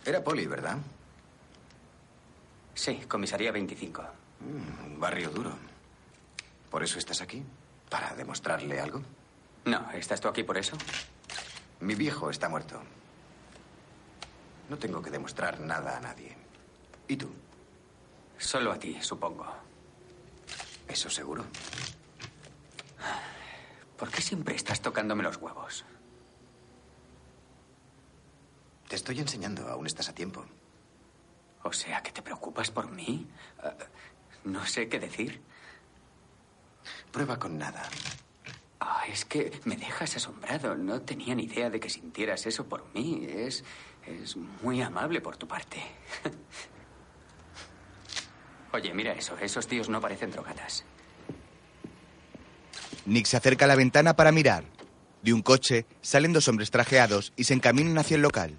Era Poli, ¿verdad? Sí, comisaría 25. Mm, un barrio duro. ¿Por eso estás aquí? ¿Para demostrarle algo? No, ¿estás tú aquí por eso? Mi viejo está muerto. No tengo que demostrar nada a nadie. ¿Y tú? Solo a ti, supongo. ¿Eso seguro? ¿Por qué siempre estás tocándome los huevos? Te estoy enseñando, aún estás a tiempo. O sea, que te preocupas por mí. Ah, no sé qué decir. Prueba con nada. Ah, es que me dejas asombrado. No tenía ni idea de que sintieras eso por mí. Es, es muy amable por tu parte. Oye, mira eso. Esos tíos no parecen drogatas. Nick se acerca a la ventana para mirar. De un coche salen dos hombres trajeados y se encaminan hacia el local.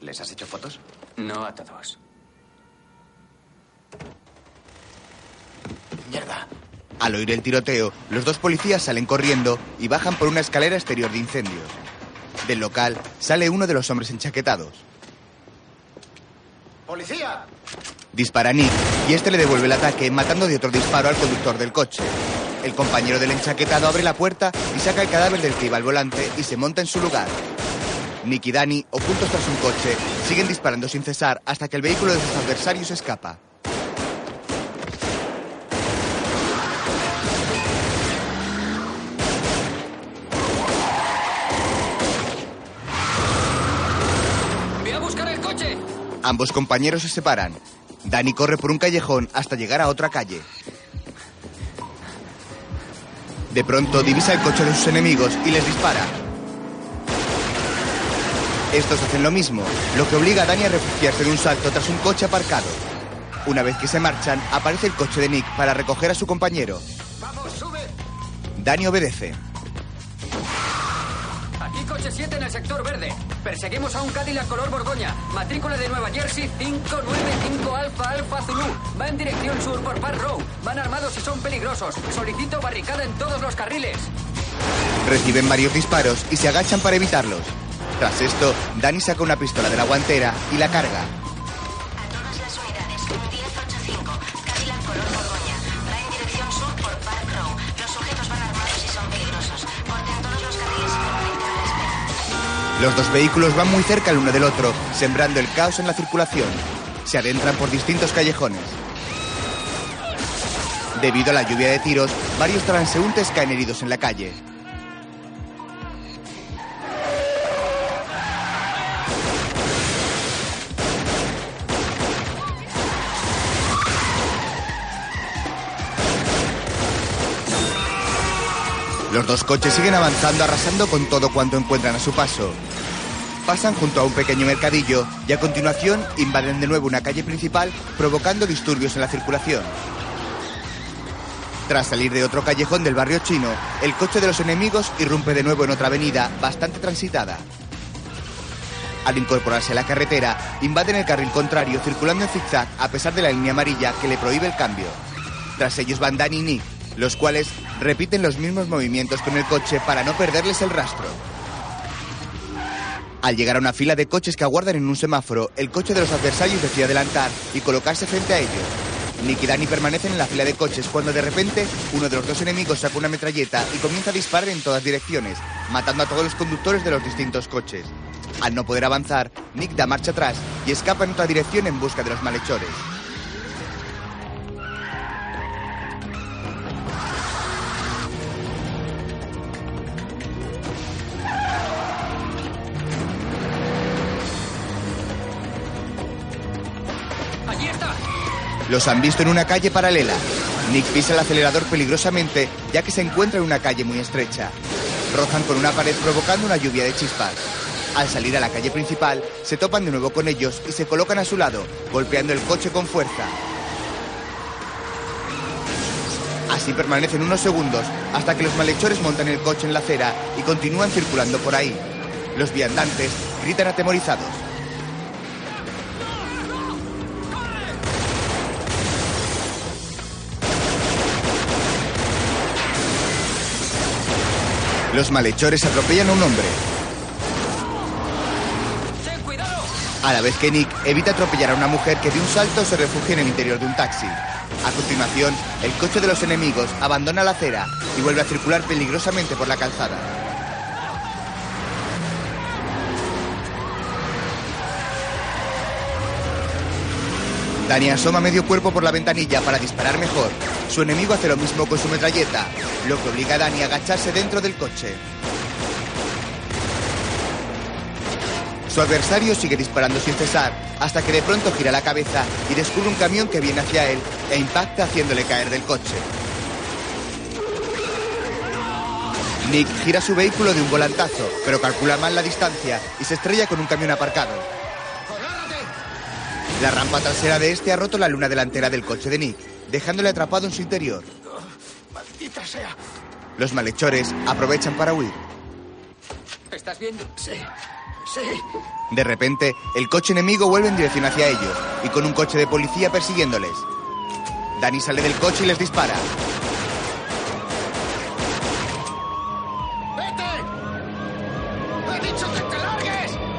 ¿Les has hecho fotos? No a todos. Mierda. Al oír el tiroteo, los dos policías salen corriendo y bajan por una escalera exterior de incendios. Del local sale uno de los hombres enchaquetados. ¡Policía! Dispara a Nick y este le devuelve el ataque matando de otro disparo al conductor del coche. el compañero del enchaquetado abre la puerta y saca el cadáver del que iba al volante y se monta en su lugar. Nick y Danny, ocultos tras un coche, siguen disparando sin cesar hasta que el vehículo de sus adversarios escapa. Ambos compañeros se separan. Danny corre por un callejón hasta llegar a otra calle. De pronto divisa el coche de sus enemigos y les dispara. Estos hacen lo mismo, lo que obliga a Danny a refugiarse en un salto tras un coche aparcado. Una vez que se marchan, aparece el coche de Nick para recoger a su compañero. ¡Vamos, sube! Danny obedece. Aquí coche 7 en el sector verde. Perseguimos a un Cadillac color Borgoña. Matrícula de Nueva Jersey 595 Alfa Alfa Zulu. Va en dirección sur por Park Row. Van armados y son peligrosos. Solicito barricada en todos los carriles. Reciben varios disparos y se agachan para evitarlos. Tras esto, Danny saca una pistola de la guantera y la carga. Los dos vehículos van muy cerca el uno del otro, sembrando el caos en la circulación. Se adentran por distintos callejones. Debido a la lluvia de tiros, varios transeúntes caen heridos en la calle. Los dos coches siguen avanzando arrasando con todo cuanto encuentran a su paso. Pasan junto a un pequeño mercadillo y a continuación invaden de nuevo una calle principal provocando disturbios en la circulación. Tras salir de otro callejón del barrio chino, el coche de los enemigos irrumpe de nuevo en otra avenida bastante transitada. Al incorporarse a la carretera, invaden el carril contrario circulando en zigzag a pesar de la línea amarilla que le prohíbe el cambio. Tras ellos van Dan y Nick, los cuales repiten los mismos movimientos con el coche para no perderles el rastro. Al llegar a una fila de coches que aguardan en un semáforo, el coche de los adversarios decide adelantar y colocarse frente a ellos. Nick y Danny permanecen en la fila de coches cuando de repente uno de los dos enemigos saca una metralleta y comienza a disparar en todas direcciones, matando a todos los conductores de los distintos coches. Al no poder avanzar, Nick da marcha atrás y escapa en otra dirección en busca de los malhechores. Los han visto en una calle paralela. Nick pisa el acelerador peligrosamente ya que se encuentra en una calle muy estrecha. Rozan con una pared provocando una lluvia de chispas. Al salir a la calle principal, se topan de nuevo con ellos y se colocan a su lado, golpeando el coche con fuerza. Así permanecen unos segundos hasta que los malhechores montan el coche en la acera y continúan circulando por ahí. Los viandantes gritan atemorizados. Los malhechores atropellan a un hombre. A la vez que Nick evita atropellar a una mujer que de un salto se refugia en el interior de un taxi. A continuación, el coche de los enemigos abandona la acera y vuelve a circular peligrosamente por la calzada. Danny asoma medio cuerpo por la ventanilla para disparar mejor. Su enemigo hace lo mismo con su metralleta, lo que obliga a Danny a agacharse dentro del coche. Su adversario sigue disparando sin cesar, hasta que de pronto gira la cabeza y descubre un camión que viene hacia él e impacta haciéndole caer del coche. Nick gira su vehículo de un volantazo, pero calcula mal la distancia y se estrella con un camión aparcado. La rampa trasera de este ha roto la luna delantera del coche de Nick, dejándole atrapado en su interior. ¡Maldita sea! Los malhechores aprovechan para huir. ¿Estás bien? Sí. Sí. De repente, el coche enemigo vuelve en dirección hacia ellos y con un coche de policía persiguiéndoles. Danny sale del coche y les dispara.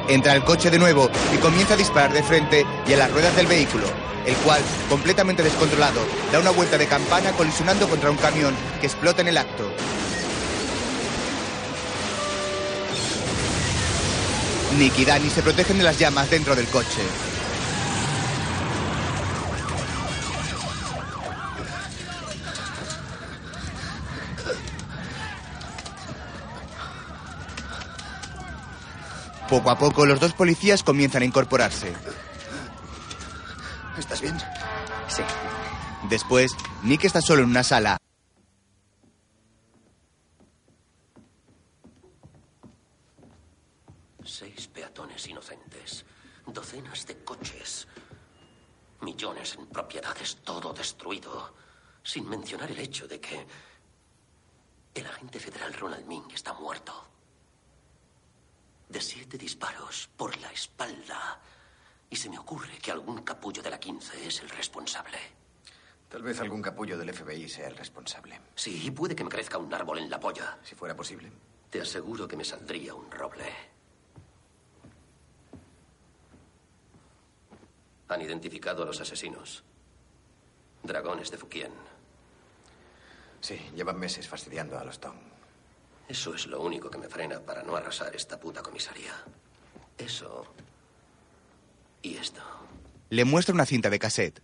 Entra al coche de nuevo y comienza a disparar de frente y a las ruedas del vehículo, el cual, completamente descontrolado, da una vuelta de campana colisionando contra un camión que explota en el acto. Nick y Danny se protegen de las llamas dentro del coche. Poco a poco los dos policías comienzan a incorporarse. ¿Estás bien? Sí. Después, Nick está solo en una sala. Seis peatones inocentes, docenas de coches, millones en propiedades, todo destruido, sin mencionar el hecho de que el agente federal Ronald Ming está muerto. De siete disparos por la espalda. Y se me ocurre que algún capullo de la 15 es el responsable. Tal vez algún capullo del FBI sea el responsable. Sí, y puede que me crezca un árbol en la polla. Si fuera posible. Te aseguro que me saldría un roble. Han identificado a los asesinos. Dragones de Fukien. Sí, llevan meses fastidiando a los Tong. Eso es lo único que me frena para no arrasar esta puta comisaría. Eso. Y esto. Le muestra una cinta de cassette.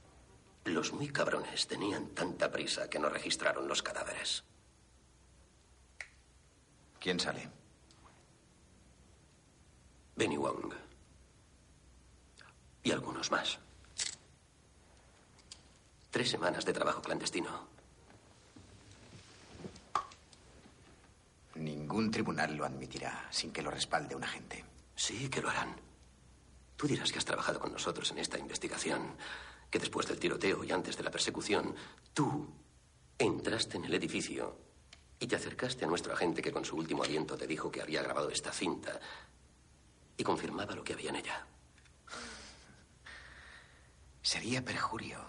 Los muy cabrones tenían tanta prisa que no registraron los cadáveres. ¿Quién sale? Benny Wong. Y algunos más. Tres semanas de trabajo clandestino. Ningún tribunal lo admitirá sin que lo respalde un agente. Sí, que lo harán. Tú dirás que has trabajado con nosotros en esta investigación, que después del tiroteo y antes de la persecución, tú entraste en el edificio y te acercaste a nuestro agente que con su último aliento te dijo que había grabado esta cinta y confirmaba lo que había en ella. Sería perjurio.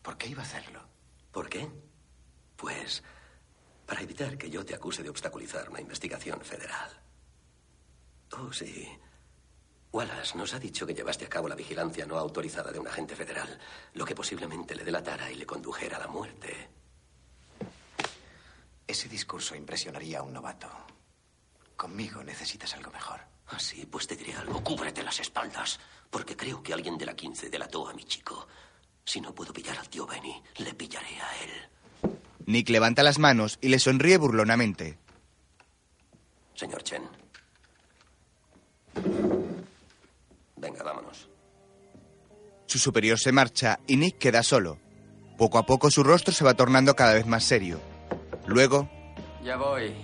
¿Por qué iba a hacerlo? ¿Por qué? Pues para evitar que yo te acuse de obstaculizar una investigación federal. Oh, sí. Wallace nos ha dicho que llevaste a cabo la vigilancia no autorizada de un agente federal, lo que posiblemente le delatara y le condujera a la muerte. Ese discurso impresionaría a un novato. Conmigo necesitas algo mejor. Ah, sí, pues te diré algo. Cúbrete las espaldas, porque creo que alguien de la 15 delató a mi chico. Si no puedo pillar al tío Benny, le pillaré a él. Nick levanta las manos y le sonríe burlonamente. Señor Chen. Venga, vámonos. Su superior se marcha y Nick queda solo. Poco a poco su rostro se va tornando cada vez más serio. Luego, Ya voy.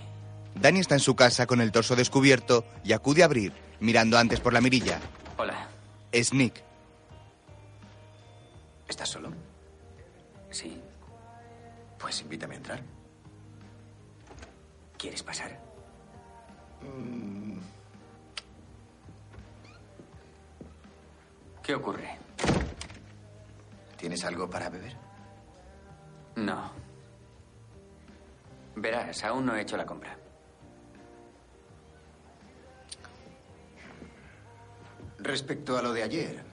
Danny está en su casa con el torso descubierto y acude a abrir, mirando antes por la mirilla. Hola. Es Nick. ¿Estás solo? Sí. Pues invítame a entrar. ¿Quieres pasar? Mm, ¿Qué ocurre? ¿Tienes algo para beber? No. Verás, aún no he hecho la compra. Respecto a lo de ayer,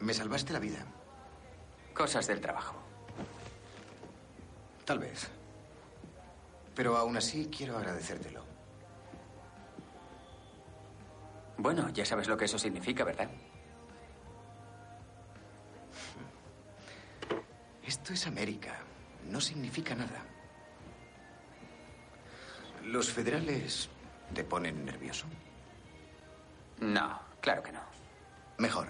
me salvaste la vida. Cosas del trabajo. Tal vez. Pero aún así quiero agradecértelo. Bueno, ya sabes lo que eso significa, ¿verdad? Esto es América. No significa nada. ¿Los federales te ponen nervioso? No, claro que no. Mejor.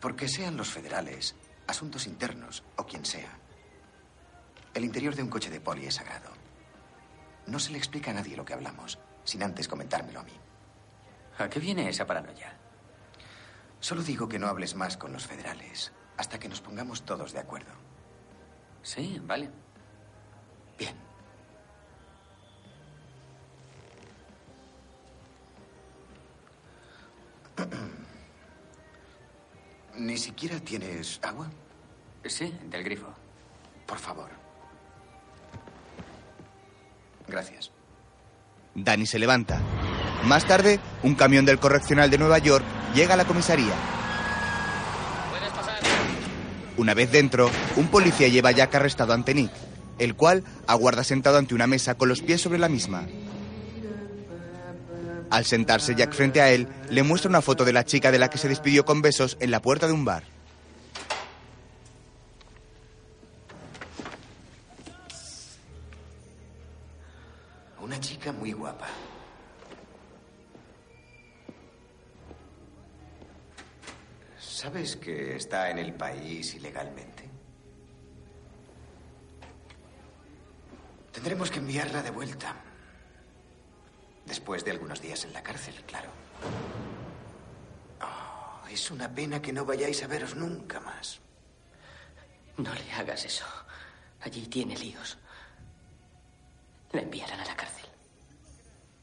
Porque sean los federales, asuntos internos o quien sea. El interior de un coche de poli es sagrado. No se le explica a nadie lo que hablamos, sin antes comentármelo a mí. ¿A qué viene esa paranoia? Solo digo que no hables más con los federales hasta que nos pongamos todos de acuerdo. Sí, vale. Bien. ¿Ni siquiera tienes agua? Sí, del grifo. Por favor. Gracias. Danny se levanta. Más tarde, un camión del correccional de Nueva York llega a la comisaría. Una vez dentro, un policía lleva a Jack arrestado ante Nick, el cual aguarda sentado ante una mesa con los pies sobre la misma. Al sentarse Jack frente a él, le muestra una foto de la chica de la que se despidió con besos en la puerta de un bar. Muy guapa. ¿Sabes que está en el país ilegalmente? Tendremos que enviarla de vuelta. Después de algunos días en la cárcel, claro. Oh, es una pena que no vayáis a veros nunca más. No le hagas eso. Allí tiene líos. La enviarán a la cárcel.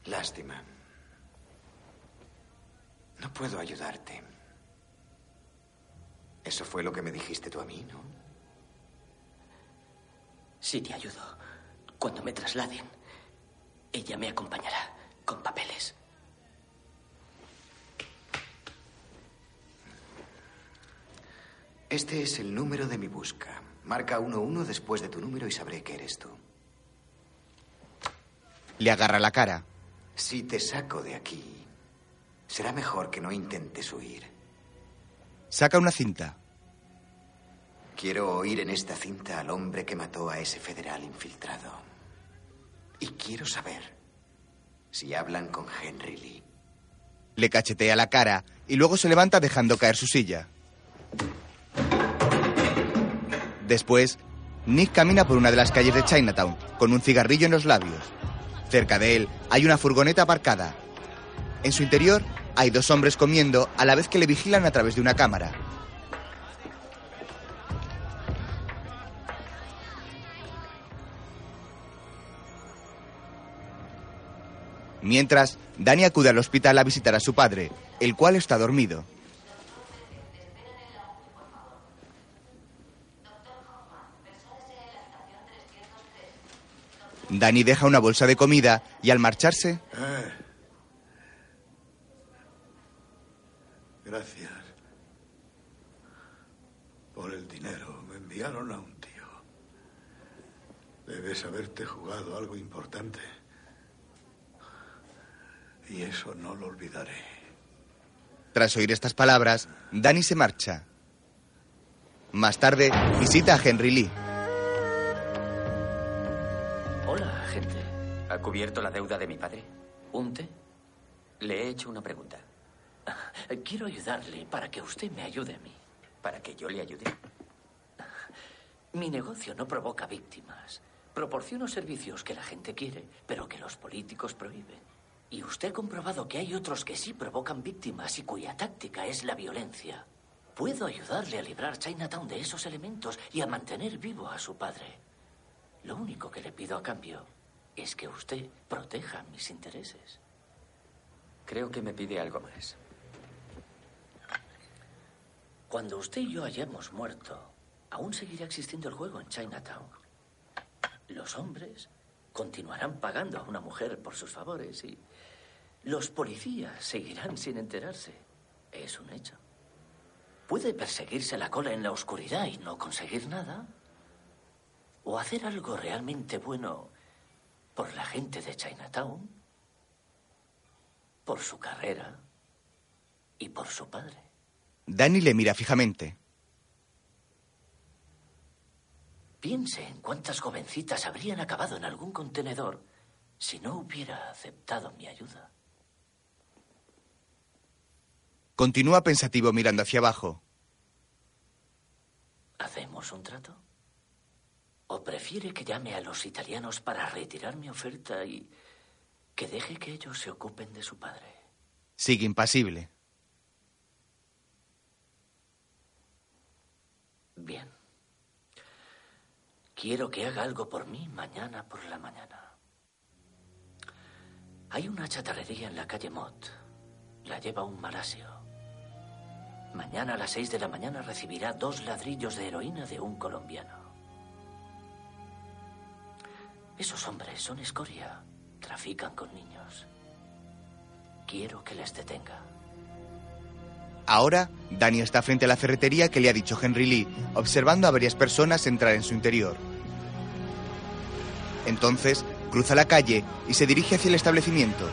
Lástima. No puedo ayudarte. Eso fue lo que me dijiste tú a mí, ¿no? Si te ayudo, cuando me trasladen, ella me acompañará con papeles. Este es el número de mi busca. Marca 11 después de tu número y sabré que eres tú. Le agarra la cara. Si te saco de aquí, será mejor que no intentes huir. Saca una cinta. Quiero oír en esta cinta al hombre que mató a ese federal infiltrado. Y quiero saber si hablan con Henry Lee. Le cachetea la cara y luego se levanta dejando caer su silla. Después, Nick camina por una de las calles de Chinatown con un cigarrillo en los labios. Cerca de él hay una furgoneta aparcada. En su interior hay dos hombres comiendo a la vez que le vigilan a través de una cámara. Mientras, Danny acude al hospital a visitar a su padre, el cual está dormido. Danny deja una bolsa de comida y al marcharse, Eh. Gracias. Por el dinero. Me enviaron a un tío. Debes haberte jugado algo importante. Y eso no lo olvidaré. tras oír estas palabras, Danny se marcha. Más tarde, visita a Henry Lee. ¿Ha cubierto la deuda de mi padre? ¿Un té? Le he hecho una pregunta. Quiero ayudarle para que usted me ayude a mí. ¿Para que yo le ayude? Mi negocio no provoca víctimas. Proporciono servicios que la gente quiere, pero que los políticos prohíben. Y usted ha comprobado que hay otros que sí provocan víctimas y cuya táctica es la violencia. Puedo ayudarle a librar Chinatown de esos elementos y a mantener vivo a su padre. Lo único que le pido a cambio es que usted proteja mis intereses. Creo que me pide algo más. Cuando usted y yo hayamos muerto, aún seguirá existiendo el juego en Chinatown. Los hombres continuarán pagando a una mujer por sus favores y los policías seguirán sin enterarse. Es un hecho. Puede perseguirse la cola en la oscuridad y no conseguir nada. O hacer algo realmente bueno por la gente de Chinatown, por su carrera y por su padre. Danny le mira fijamente. Piense en cuántas jovencitas habrían acabado en algún contenedor si no hubiera aceptado mi ayuda. Continúa pensativo mirando hacia abajo. ¿Hacemos un trato? ¿O prefiere que llame a los italianos para retirar mi oferta y que deje que ellos se ocupen de su padre? Sigue impasible. Bien. Quiero que haga algo por mí mañana por la mañana. Hay una chatarrería en la calle Mott. La lleva un malasio. Mañana a las seis de la mañana recibirá dos ladrillos de heroína de un colombiano. Esos hombres son escoria. Trafican con niños. Quiero que les detenga. Ahora, Danny está frente a la ferretería que le ha dicho Henry Lee, observando a varias personas entrar en su interior. Entonces, cruza la calle y se dirige hacia el establecimiento.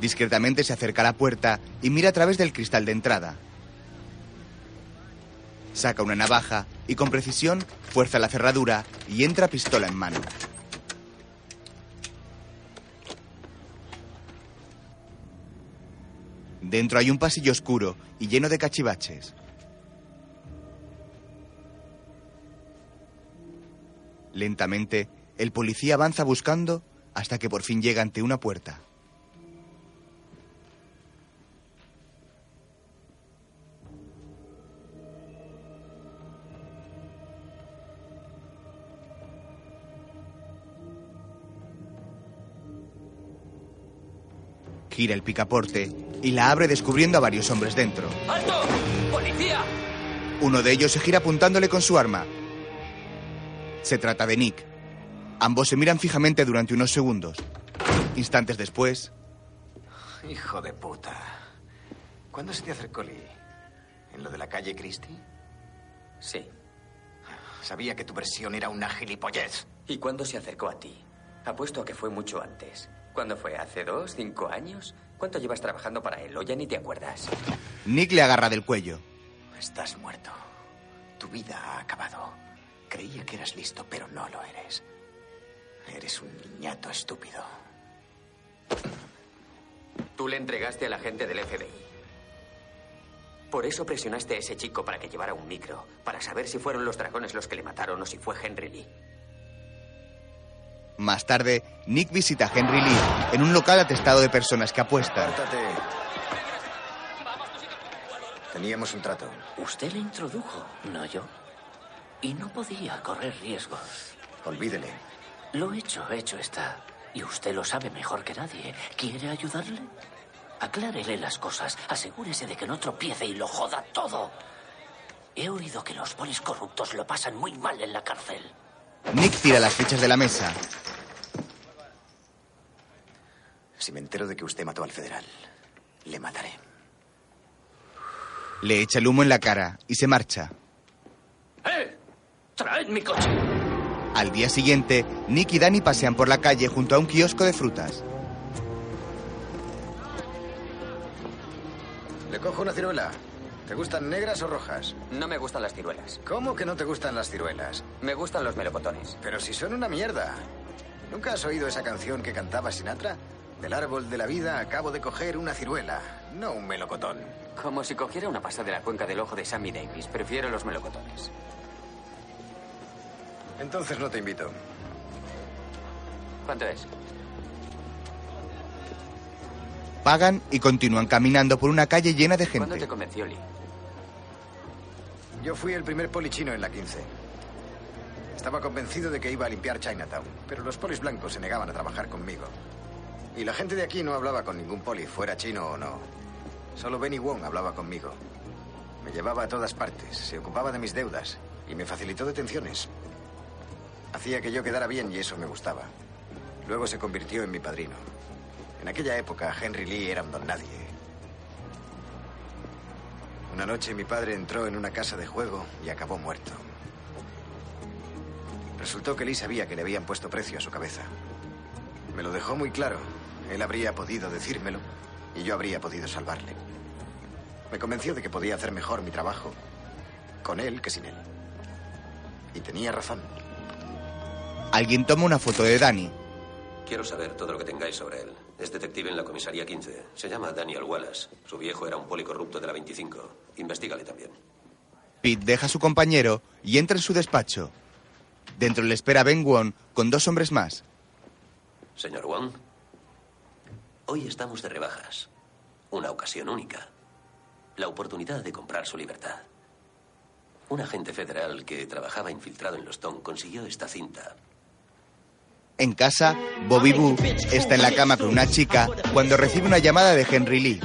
Discretamente se acerca a la puerta y mira a través del cristal de entrada. Saca una navaja y con precisión fuerza la cerradura y entra pistola en mano. Dentro hay un pasillo oscuro y lleno de cachivaches. Lentamente, el policía avanza buscando hasta que por fin llega ante una puerta. Gira el picaporte y la abre descubriendo a varios hombres dentro. ¡Alto! ¡Policía! Uno de ellos se gira apuntándole con su arma. Se trata de Nick. Ambos se miran fijamente durante unos segundos. Instantes después, Hijo de puta. ¿Cuándo se te acercó Lee? ¿En lo de la calle Christie? Sí. Sabía que tu versión era una gilipollez. ¿Y cuándo se acercó a ti? Apuesto a que fue mucho antes. ¿Cuándo fue? ¿Hace dos? ¿Cinco años? ¿Cuánto llevas trabajando para él? O ya ni te acuerdas. Nick le agarra del cuello. Estás muerto. Tu vida ha acabado. Creía que eras listo, pero no lo eres. Eres un niñato estúpido. Tú le entregaste a la gente del FBI. Por eso presionaste a ese chico para que llevara un micro, para saber si fueron los dragones los que le mataron o si fue Henry Lee. Más tarde, Nick visita a Henry Lee en un local atestado de personas que apuestan. Teníamos un trato. Usted le introdujo, no yo. Y no podía correr riesgos. Olvídele. Lo hecho, hecho está. Y usted lo sabe mejor que nadie. ¿Quiere ayudarle? Aclárele las cosas. Asegúrese de que no tropiece y lo joda todo. He oído que los polis corruptos lo pasan muy mal en la cárcel. Nick tira las fichas de la mesa. Si me entero de que usted mató al federal, le mataré. Le echa el humo en la cara y se marcha. ¡Eh! ¡Traed mi coche! Al día siguiente, Nick y Danny pasean por la calle junto a un kiosco de frutas. Le cojo una ciruela. ¿Te gustan negras o rojas? No me gustan las ciruelas. ¿Cómo que no te gustan las ciruelas? Me gustan los melocotones. Pero si son una mierda. ¿Nunca has oído esa canción que cantaba Sinatra? Del árbol de la vida acabo de coger una ciruela, no un melocotón. Como si cogiera una pasa de la cuenca del ojo de Sammy Davis. Prefiero los melocotones. Entonces no te invito. ¿Cuánto es? Pagan y continúan caminando por una calle llena de ¿Cuándo gente. te convenció Lee? Yo fui el primer poli chino en la 15. Estaba convencido de que iba a limpiar Chinatown, pero los polis blancos se negaban a trabajar conmigo. Y la gente de aquí no hablaba con ningún poli, fuera chino o no. Solo Benny Wong hablaba conmigo. Me llevaba a todas partes, se ocupaba de mis deudas y me facilitó detenciones. Hacía que yo quedara bien y eso me gustaba. Luego se convirtió en mi padrino. En aquella época, Henry Lee era un don nadie. Una noche mi padre entró en una casa de juego y acabó muerto. Resultó que Lee sabía que le habían puesto precio a su cabeza. Me lo dejó muy claro. Él habría podido decírmelo y yo habría podido salvarle. Me convenció de que podía hacer mejor mi trabajo con él que sin él. Y tenía razón. Alguien toma una foto de Danny. Quiero saber todo lo que tengáis sobre él. Es detective en la comisaría 15. Se llama Daniel Wallace. Su viejo era un policorrupto de la 25. Investígale también. Pete deja a su compañero y entra en su despacho. Dentro le espera Ben Wong con dos hombres más. Señor Wong, hoy estamos de rebajas. Una ocasión única. La oportunidad de comprar su libertad. Un agente federal que trabajaba infiltrado en los Tong consiguió esta cinta. En casa, Bobby Boo está en la cama con una chica cuando recibe una llamada de Henry Lee.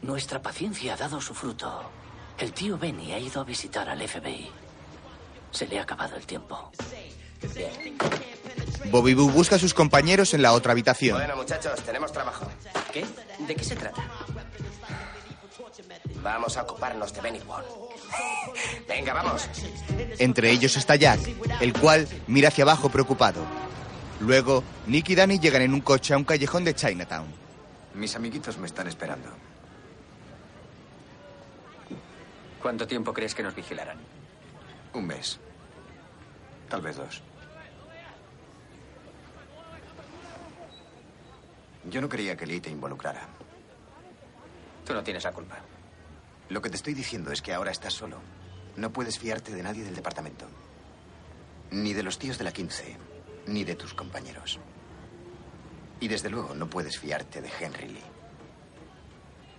Nuestra paciencia ha dado su fruto. El tío Benny ha ido a visitar al FBI. Se le ha acabado el tiempo. Bien. Bobby Boo busca a sus compañeros en la otra habitación. Bueno, muchachos, tenemos trabajo. ¿Qué? ¿De qué se trata? Vamos a ocuparnos de Benny Wong. Venga, vamos. Entre ellos está Jack, el cual mira hacia abajo preocupado. Luego, Nick y Danny llegan en un coche a un callejón de Chinatown. Mis amiguitos me están esperando. ¿Cuánto tiempo crees que nos vigilarán? Un mes. Tal vez dos. Yo no quería que Lee te involucrara. Tú no tienes la culpa. Lo que te estoy diciendo es que ahora estás solo. No puedes fiarte de nadie del departamento. Ni de los tíos de la 15, ni de tus compañeros. Y desde luego no puedes fiarte de Henry Lee.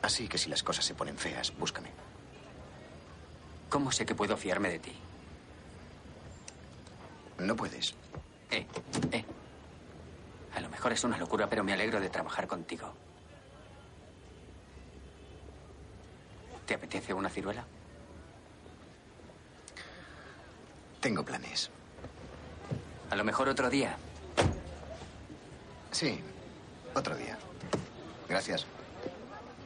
Así que si las cosas se ponen feas, búscame. ¿Cómo sé que puedo fiarme de ti? No puedes. Eh, eh. A lo mejor es una locura, pero me alegro de trabajar contigo. ¿Te apetece una ciruela? Tengo planes. A lo mejor otro día. Sí, otro día. Gracias.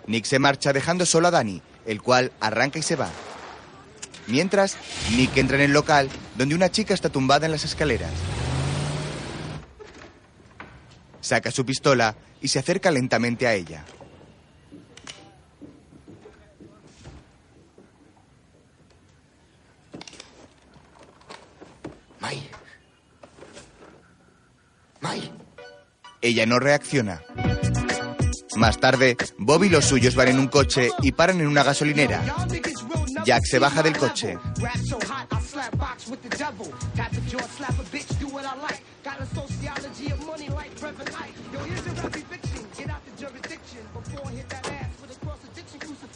Nick se marcha dejando solo a Danny, el cual arranca y se va. Mientras, Nick entra en el local donde una chica está tumbada en las escaleras. Saca su pistola y se acerca lentamente a ella. Mai. Mai. Ella no reacciona. Más tarde, Bob y los suyos van en un coche y paran en una gasolinera. Jack se baja del coche.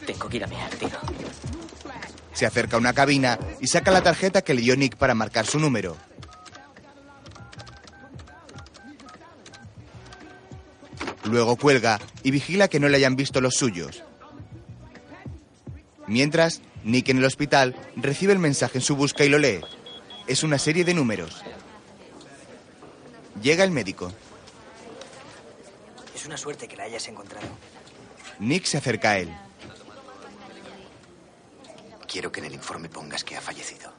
Tengo que ir a mirar, tío. Se acerca a una cabina y saca la tarjeta que le dio Nick para marcar su número. Luego cuelga y vigila que no le hayan visto los suyos. Mientras, Nick en el hospital recibe el mensaje en su busca y lo lee. Es una serie de números. Llega el médico. Es una suerte que la hayas encontrado. Nick se acerca a él. Quiero que en el informe pongas que ha fallecido.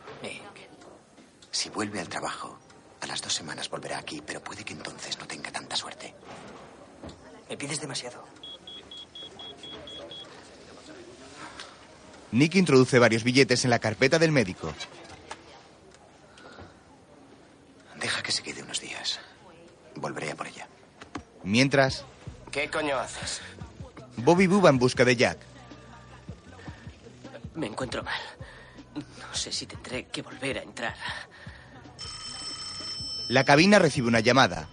Si vuelve al trabajo, a las dos semanas volverá aquí, pero puede que entonces no tenga tanta suerte. Me pides demasiado. Nick introduce varios billetes en la carpeta del médico. Deja que se quede unos días. Volveré a por ella. Mientras, ¿Qué coño haces? Bobby Boo va en busca de Jack. Me encuentro mal. No sé si tendré que volver a entrar. La cabina recibe una llamada.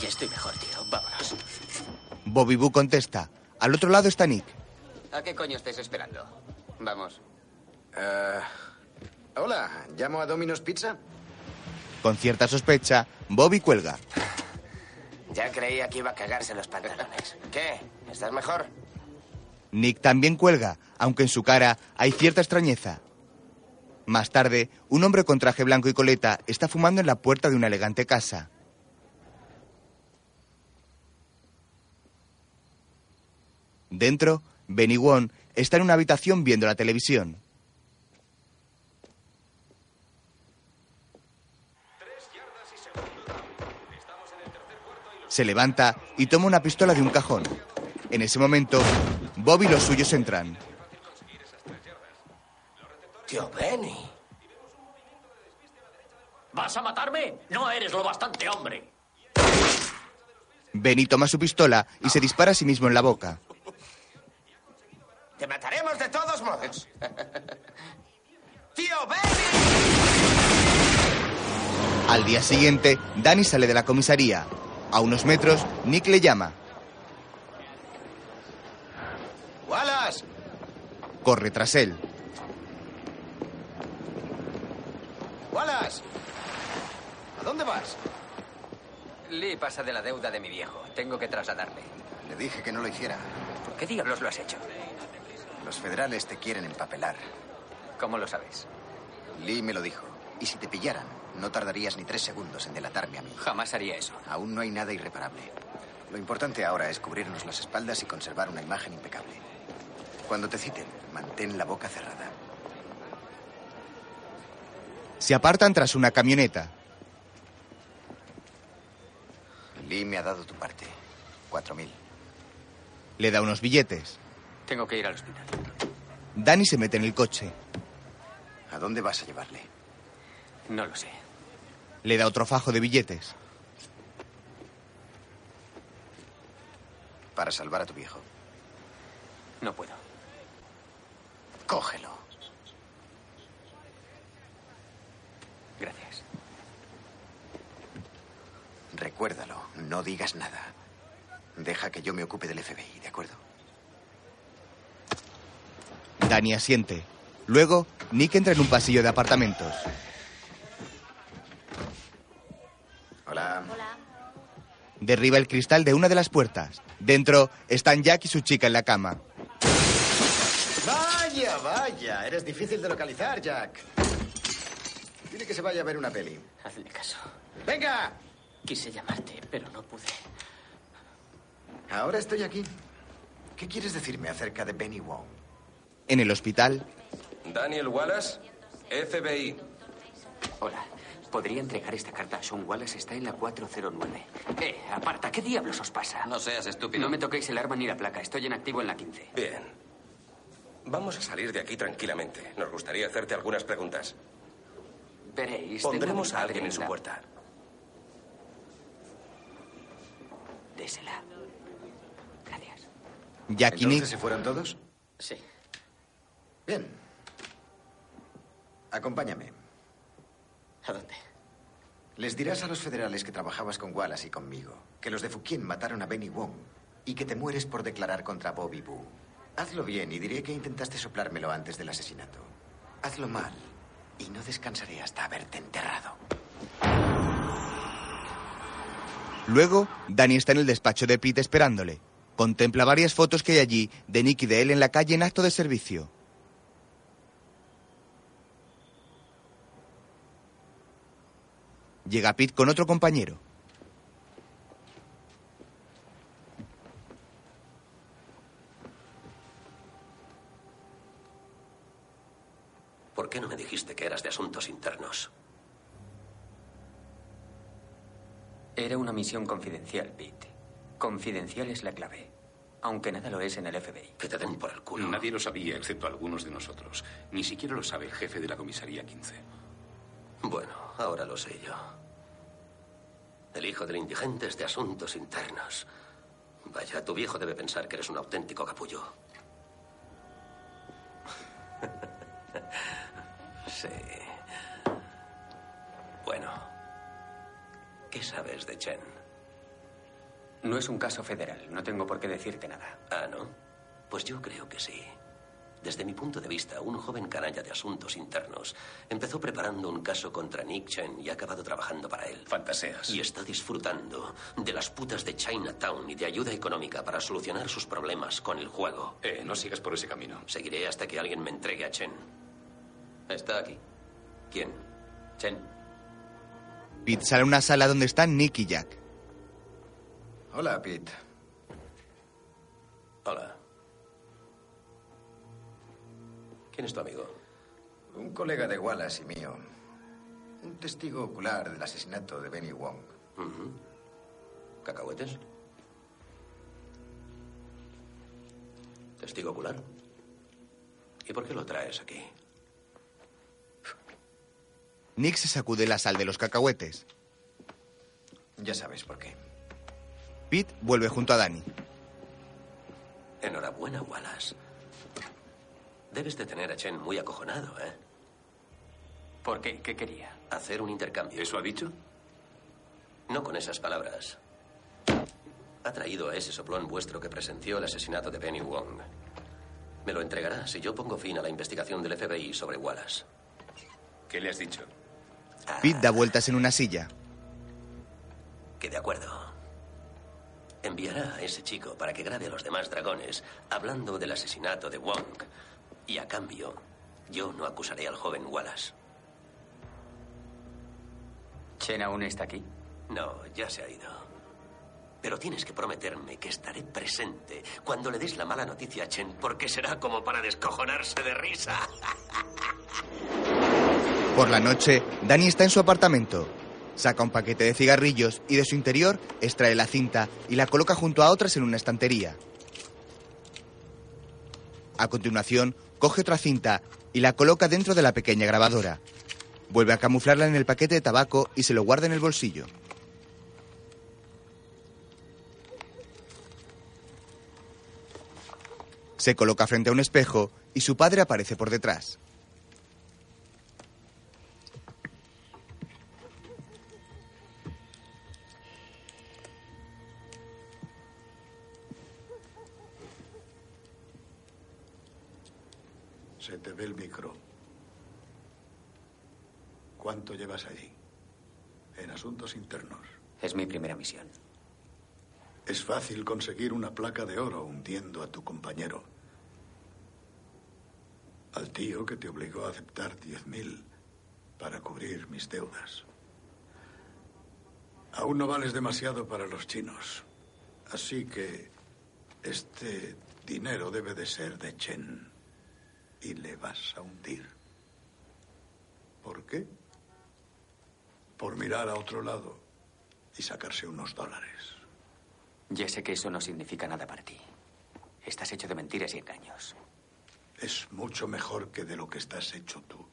Ya estoy mejor, tío. Vámonos. Bobby Boo contesta. Al otro lado está Nick. ¿A qué coño estáis esperando? Vamos. Eh, hola, ¿llamo a Domino's Pizza? Con cierta sospecha, Bobby cuelga. Ya creía que iba a cagarse los pantalones. ¿Qué? ¿Estás mejor? Nick también cuelga, aunque en su cara hay cierta extrañeza. Más tarde, un hombre con traje blanco y coleta está fumando en la puerta de una elegante casa. Dentro, Benny Wong está en una habitación viendo la televisión. Se levanta y toma una pistola de un cajón. En ese momento, Bob y los suyos entran. Tío Benny. ¿Vas a matarme? No eres lo bastante hombre. Benny toma su pistola y se dispara a sí mismo en la boca. Te mataremos de todos modos. ¡Tío Benny! Al día siguiente, Danny sale de la comisaría. A unos metros, Nick le llama. ¡Wallace! Corre tras él. ¡Wallace! ¿A dónde vas? Lee pasa de la deuda de mi viejo. Tengo que trasladarle. Le dije que no lo hiciera. ¿Por qué diablos lo has hecho? Los federales te quieren empapelar. ¿Cómo lo sabes? Lee me lo dijo. Y si te pillaran, no tardarías ni tres segundos en delatarme a mí. Jamás haría eso. Aún no hay nada irreparable. Lo importante ahora es cubrirnos las espaldas y conservar una imagen impecable. Cuando te citen, mantén la boca cerrada. Se apartan tras una camioneta. Lee me ha dado tu parte. Cuatro mil. Le da unos billetes. Tengo que ir al hospital. Danny se mete en el coche. ¿A dónde vas a llevarle? No lo sé. Le da otro fajo de billetes. Para salvar a tu viejo. No puedo. Cógelo. Gracias. Recuérdalo, no digas nada. Deja que yo me ocupe del FBI, ¿de acuerdo? Danny asiente. Luego, Nick entra en un pasillo de apartamentos. Hola. Derriba el cristal de una de las puertas. Dentro están Jack y su chica en la cama. Vaya, vaya. Eres difícil de localizar, Jack. Dile que se vaya a ver una peli. Hazle caso. ¡Venga! Quise llamarte, pero no pude. Ahora estoy aquí. ¿Qué quieres decirme acerca de Benny Wong? En el hospital, Daniel Wallace, FBI. Hola. ¿Podría entregar esta carta a Sean Wallace? Está en la 409. Eh, aparta. ¿Qué diablos os pasa? No seas estúpido. No me toquéis el arma ni la placa. Estoy en activo en la 15. Bien. Vamos a salir de aquí tranquilamente. Nos gustaría hacerte algunas preguntas. Veréis. Pondremos a alguien en su la- puerta. Désela. Jack y ¿Entonces Nick se fueron todos? Sí. Bien. Acompáñame. ¿A dónde? Les dirás a los federales que trabajabas con Wallace y conmigo, que los de Fukien mataron a Benny Wong y que te mueres por declarar contra Bobby Boo. Hazlo bien y diré que intentaste soplármelo antes del asesinato. Hazlo mal y no descansaré hasta haberte enterrado. Luego, Danny está en el despacho de Pete esperándole. Contempla varias fotos que hay allí de Nick y de él en la calle en acto de servicio. Llega Pete con otro compañero. ¿Por qué no me dijiste que eras de asuntos internos? Era una misión confidencial, Pete. Confidencial es la clave. Aunque nada lo es en el FBI. Que te den por el culo. Nadie lo sabía, excepto algunos de nosotros. Ni siquiera lo sabe el jefe de la comisaría 15. Bueno, ahora lo sé yo. El hijo del indigente es de asuntos internos. Vaya, tu viejo debe pensar que eres un auténtico capullo. sí. Bueno. ¿Qué sabes de Chen? No es un caso federal. No tengo por qué decirte nada. Ah, ¿no? Pues yo creo que sí. Desde mi punto de vista, un joven canalla de asuntos internos empezó preparando un caso contra Nick Chen y ha acabado trabajando para él. Fantaseas. Y está disfrutando de las putas de Chinatown y de ayuda económica para solucionar sus problemas con el juego. Eh, no sigas por ese camino. Seguiré hasta que alguien me entregue a Chen. Está aquí. ¿Quién? Chen. Pete sale a una sala donde están Nick y Jack. Hola, Pete. Hola. ¿Quién es tu amigo? Un colega de Wallace y mío. Un testigo ocular del asesinato de Benny Wong. ¿Cacahuetes? ¿Testigo ocular? ¿Y por qué lo traes aquí? Nick se sacude la sal de los cacahuetes. Ya sabes por qué. Pete vuelve junto a Danny. Enhorabuena, Wallace. Debes de tener a Chen muy acojonado, ¿eh? ¿Por qué? ¿Qué quería? Hacer un intercambio. ¿Eso ha dicho? No con esas palabras. Ha traído a ese soplón vuestro que presenció el asesinato de Benny Wong. Me lo entregará si yo pongo fin a la investigación del FBI sobre Wallace. ¿Qué le has dicho? Pete da vueltas en una silla. Que de acuerdo. Enviará a ese chico para que grabe a los demás dragones hablando del asesinato de Wong. Y a cambio, yo no acusaré al joven Wallace. ¿Chen aún está aquí? No, ya se ha ido. Pero tienes que prometerme que estaré presente cuando le des la mala noticia a Chen, porque será como para descojonarse de risa. Por la noche, Danny está en su apartamento. Saca un paquete de cigarrillos y de su interior extrae la cinta y la coloca junto a otras en una estantería. A continuación, coge otra cinta y la coloca dentro de la pequeña grabadora. Vuelve a camuflarla en el paquete de tabaco y se lo guarda en el bolsillo. Se coloca frente a un espejo y su padre aparece por detrás. Se te ve el micro. ¿Cuánto llevas allí? En asuntos internos. Es mi primera misión. Es fácil conseguir una placa de oro hundiendo a tu compañero. Al tío que te obligó a aceptar 10.000 para cubrir mis deudas. Aún no vales demasiado para los chinos. Así que este dinero debe de ser de Chen. Y le vas a hundir. ¿Por qué? Por mirar a otro lado y sacarse unos dólares. Ya sé que eso no significa nada para ti. Estás hecho de mentiras y engaños. Es mucho mejor que de lo que estás hecho tú.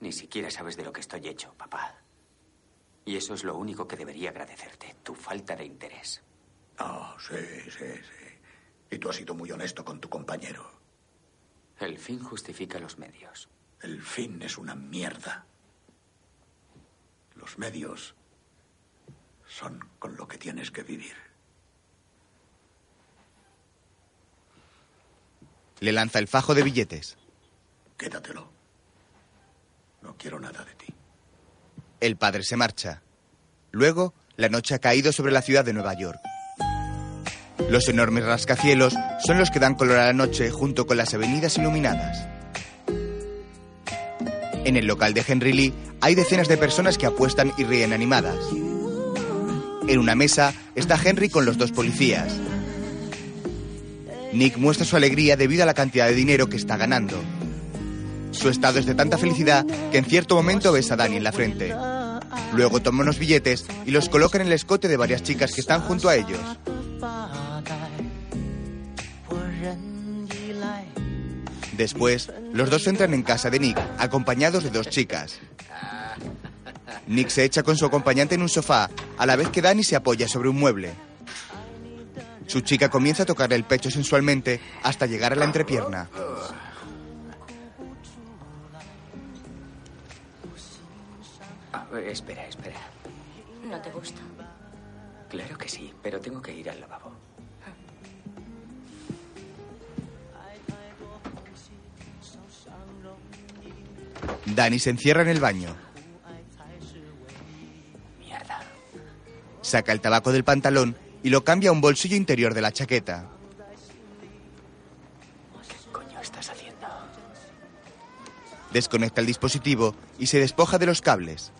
Ni siquiera sabes de lo que estoy hecho, papá. Y eso es lo único que debería agradecerte, tu falta de interés. Ah, sí, sí, sí. Y tú has sido muy honesto con tu compañero. El fin justifica los medios. El fin es una mierda. Los medios son con lo que tienes que vivir. Le lanza el fajo de billetes. Quédatelo. No quiero nada de ti. El padre se marcha. Luego, la noche ha caído sobre la ciudad de Nueva York. Los enormes rascacielos son los que dan color a la noche junto con las avenidas iluminadas. En el local de Henry Lee hay decenas de personas que apuestan y ríen animadas. En una mesa está Henry con los dos policías. Nick muestra su alegría debido a la cantidad de dinero que está ganando. Su estado es de tanta felicidad que en cierto momento besa a Danny en la frente. Luego toma unos billetes y los coloca en el escote de varias chicas que están junto a ellos. Después, los dos entran en casa de Nick, acompañados de dos chicas. Nick se echa con su acompañante en un sofá, a la vez que Danny se apoya sobre un mueble. Su chica comienza a tocarle el pecho sensualmente hasta llegar a la entrepierna. Ah, espera, espera. ¿No te gusta? Claro que sí, pero tengo que ir al lavabo. Danny se encierra en el baño. Mierda. Saca el tabaco del pantalón y lo cambia a un bolsillo interior de la chaqueta. ¿Qué coño estás haciendo? Desconecta el dispositivo y se despoja de los cables.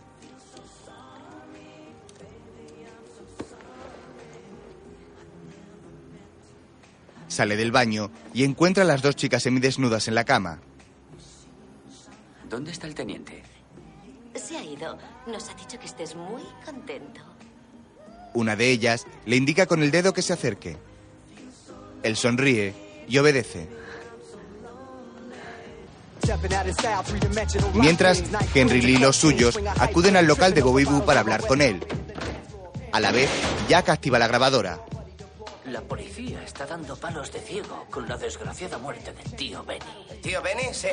Sale del baño y encuentra a las dos chicas semidesnudas en la cama. ¿Dónde está el teniente? Se ha ido. Nos ha dicho que estés muy contento. Una de ellas le indica con el dedo que se acerque. Él sonríe y obedece. Mientras, Henry Lee y los suyos acuden al local de Bobby Boo para hablar con él. A la vez, Jack activa la grabadora. La policía está dando palos de ciego con la desgraciada muerte del tío Benny. ¿Tío Benny? Sí.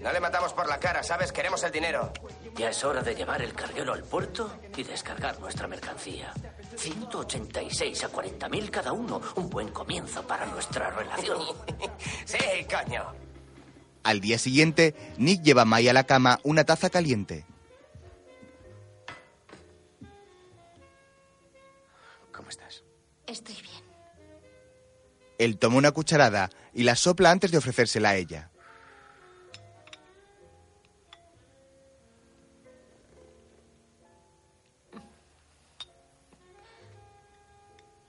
No le matamos por la cara, ¿sabes? Queremos el dinero. Ya es hora de llevar el carguero al puerto y descargar nuestra mercancía. 186 a 40.000 cada uno. Un buen comienzo para nuestra relación. sí, coño. Al día siguiente, Nick lleva a May a la cama una taza caliente. Él toma una cucharada y la sopla antes de ofrecérsela a ella.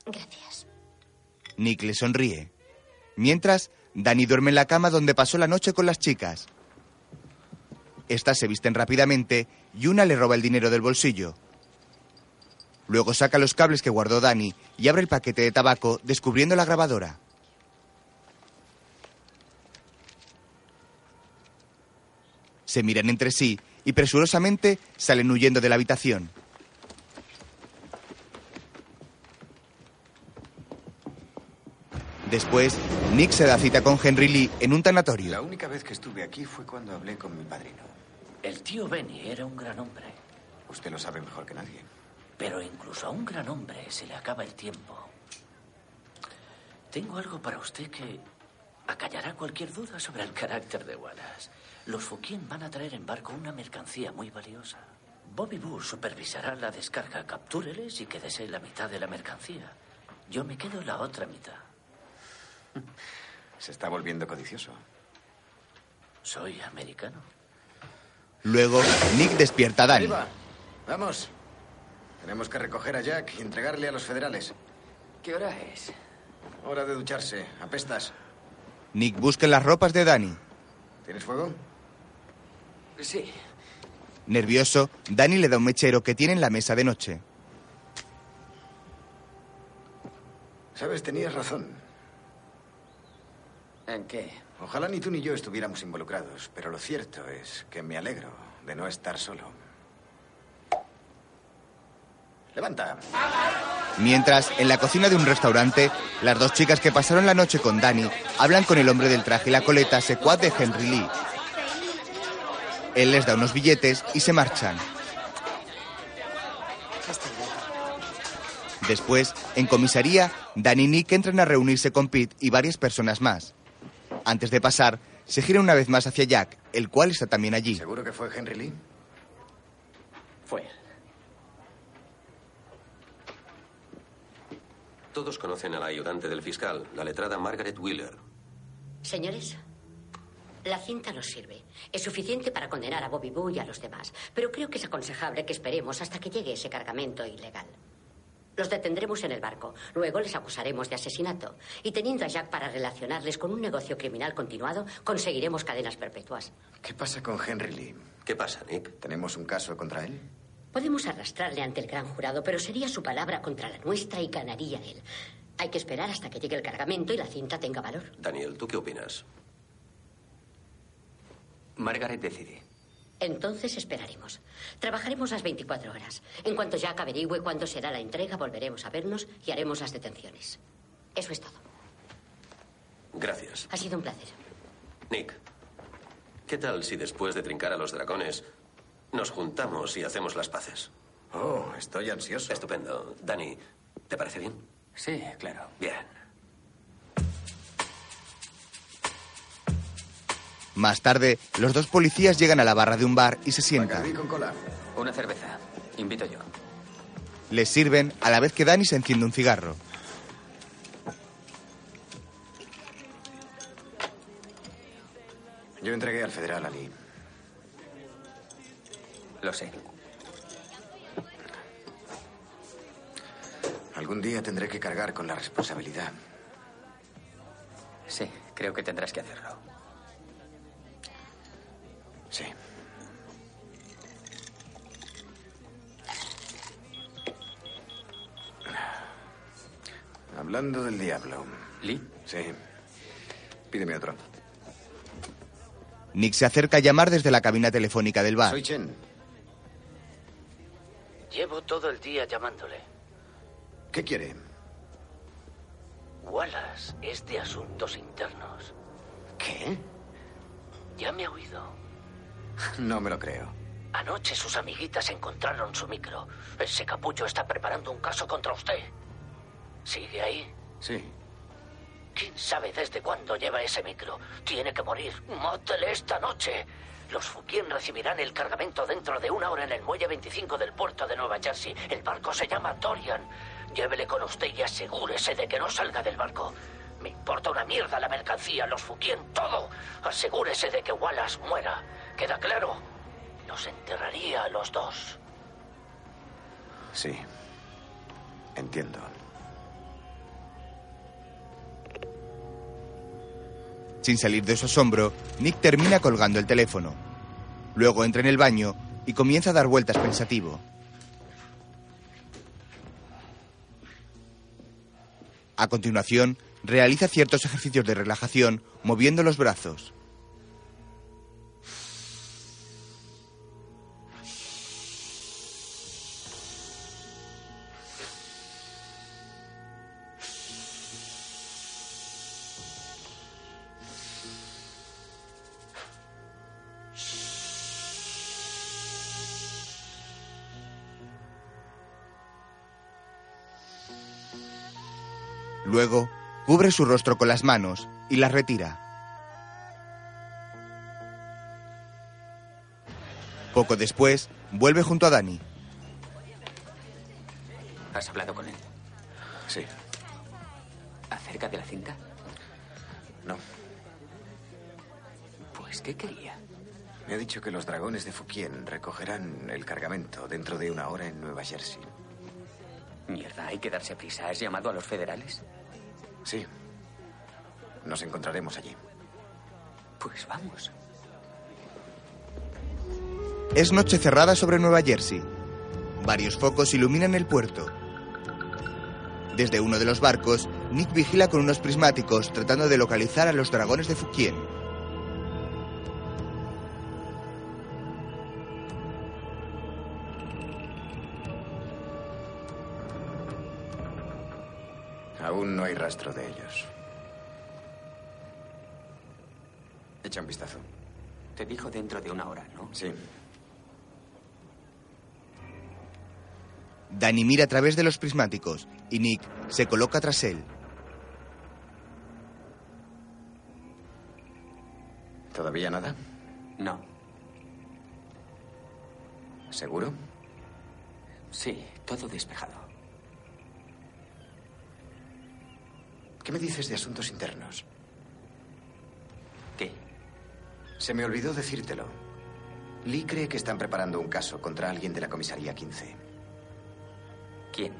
Gracias. Nick le sonríe. Mientras, Danny duerme en la cama donde pasó la noche con las chicas. Estas se visten rápidamente y una le roba el dinero del bolsillo. Luego saca los cables que guardó Danny y abre el paquete de tabaco, descubriendo la grabadora. Se miran entre sí y presurosamente salen huyendo de la habitación. Después, Nick se da cita con Henry Lee en un tanatorio. La única vez que estuve aquí fue cuando hablé con mi padrino. El tío Benny era un gran hombre. Usted lo sabe mejor que nadie. Pero incluso a un gran hombre se le acaba el tiempo. Tengo algo para usted que acallará cualquier duda sobre el carácter de Wallace. Los Fukien van a traer en barco una mercancía muy valiosa. Bobby Bush supervisará la descarga. Captúreles y quédese la mitad de la mercancía. Yo me quedo la otra mitad. Se está volviendo codicioso. Soy americano. Luego, Nick despierta a Danny. Vamos. Tenemos que recoger a Jack y entregarle a los federales. ¿Qué hora es? Hora de ducharse. Apestas. Nick busca las ropas de Danny. ¿Tienes fuego? Sí. Nervioso, Danny le da un mechero que tiene en la mesa de noche. Sabes, tenías razón. ¿En qué? Ojalá ni tú ni yo estuviéramos involucrados, pero lo cierto es que me alegro de no estar solo. Levanta. Mientras, en la cocina de un restaurante, las dos chicas que pasaron la noche con Danny hablan con el hombre del traje y la coleta secuaz de Henry Lee. Él les da unos billetes y se marchan. Después, en comisaría, Danny y Nick entran a reunirse con Pete y varias personas más. Antes de pasar, se gira una vez más hacia Jack, el cual está también allí. ¿Seguro que fue Henry Lee? Fue. Todos conocen a la ayudante del fiscal, la letrada Margaret Wheeler. Señores, la cinta nos sirve. Es suficiente para condenar a Bobby Boo y a los demás. Pero creo que es aconsejable que esperemos hasta que llegue ese cargamento ilegal. Los detendremos en el barco. Luego les acusaremos de asesinato. Y teniendo a Jack para relacionarles con un negocio criminal continuado, conseguiremos cadenas perpetuas. ¿Qué pasa con Henry Lee? ¿Qué pasa, Nick? ¿Tenemos un caso contra él? Podemos arrastrarle ante el gran jurado, pero sería su palabra contra la nuestra y ganaría él. Hay que esperar hasta que llegue el cargamento y la cinta tenga valor. Daniel, ¿tú qué opinas? Margaret decide. Entonces esperaremos. Trabajaremos las 24 horas. En cuanto Jack averigüe cuándo será la entrega, volveremos a vernos y haremos las detenciones. Eso es todo. Gracias. Ha sido un placer. Nick, ¿qué tal si después de trincar a los dragones nos juntamos y hacemos las paces? Oh, estoy ansioso. Estupendo. Dani, ¿te parece bien? Sí, claro. Bien. Más tarde, los dos policías llegan a la barra de un bar y se sientan. Con cola. Una cerveza. Invito yo. Les sirven a la vez que Danny se enciende un cigarro. Yo entregué al federal Ali. Lo sé. Algún día tendré que cargar con la responsabilidad. Sí, creo que tendrás que hacerlo. Sí. Hablando del diablo. ¿Lee? Sí. Pídeme otro. Nick se acerca a llamar desde la cabina telefónica del bar. Soy Chen. Llevo todo el día llamándole. ¿Qué quiere? Wallace es de asuntos internos. ¿Qué? Ya me ha oído. No me lo creo. Anoche sus amiguitas encontraron su micro. Ese capullo está preparando un caso contra usted. ¿Sigue ahí? Sí. ¿Quién sabe desde cuándo lleva ese micro? Tiene que morir. Mátele esta noche. Los Fukien recibirán el cargamento dentro de una hora en el muelle 25 del puerto de Nueva Jersey. El barco se llama Dorian. Llévele con usted y asegúrese de que no salga del barco. Me importa una mierda la mercancía, los Fukien, todo. Asegúrese de que Wallace muera. ¿Queda claro? Los enterraría a los dos. Sí. Entiendo. Sin salir de su asombro, Nick termina colgando el teléfono. Luego entra en el baño y comienza a dar vueltas pensativo. A continuación, realiza ciertos ejercicios de relajación moviendo los brazos. Luego, cubre su rostro con las manos y las retira. Poco después, vuelve junto a Dani. ¿Has hablado con él? Sí. ¿Acerca de la cinta? No. Pues, ¿qué quería? Me ha dicho que los dragones de Fukien recogerán el cargamento dentro de una hora en Nueva Jersey. Mierda, hay que darse prisa. ¿Has llamado a los federales? Sí. Nos encontraremos allí. Pues vamos. Es noche cerrada sobre Nueva Jersey. Varios focos iluminan el puerto. Desde uno de los barcos, Nick vigila con unos prismáticos tratando de localizar a los dragones de Fukien. Sí. Danny mira a través de los prismáticos y Nick se coloca tras él. ¿Todavía nada? No. ¿Seguro? Sí, todo despejado. ¿Qué me dices de asuntos internos? ¿Qué? Se me olvidó decírtelo. Lee cree que están preparando un caso contra alguien de la comisaría 15. ¿Quién?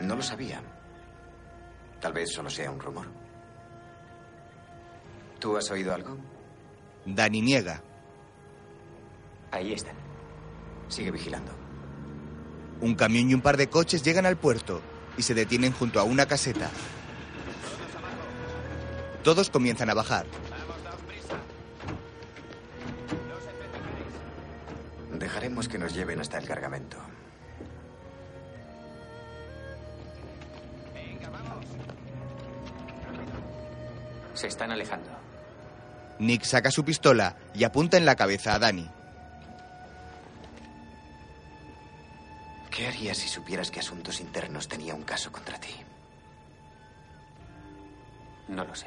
No lo sabía. Tal vez solo sea un rumor. ¿Tú has oído algo? Danny niega. Ahí están. Sigue vigilando. Un camión y un par de coches llegan al puerto y se detienen junto a una caseta. Todos comienzan a bajar. Dejaremos que nos lleven hasta el cargamento. Se están alejando. Nick saca su pistola y apunta en la cabeza a Danny. ¿Qué harías si supieras que Asuntos Internos tenía un caso contra ti? No lo sé.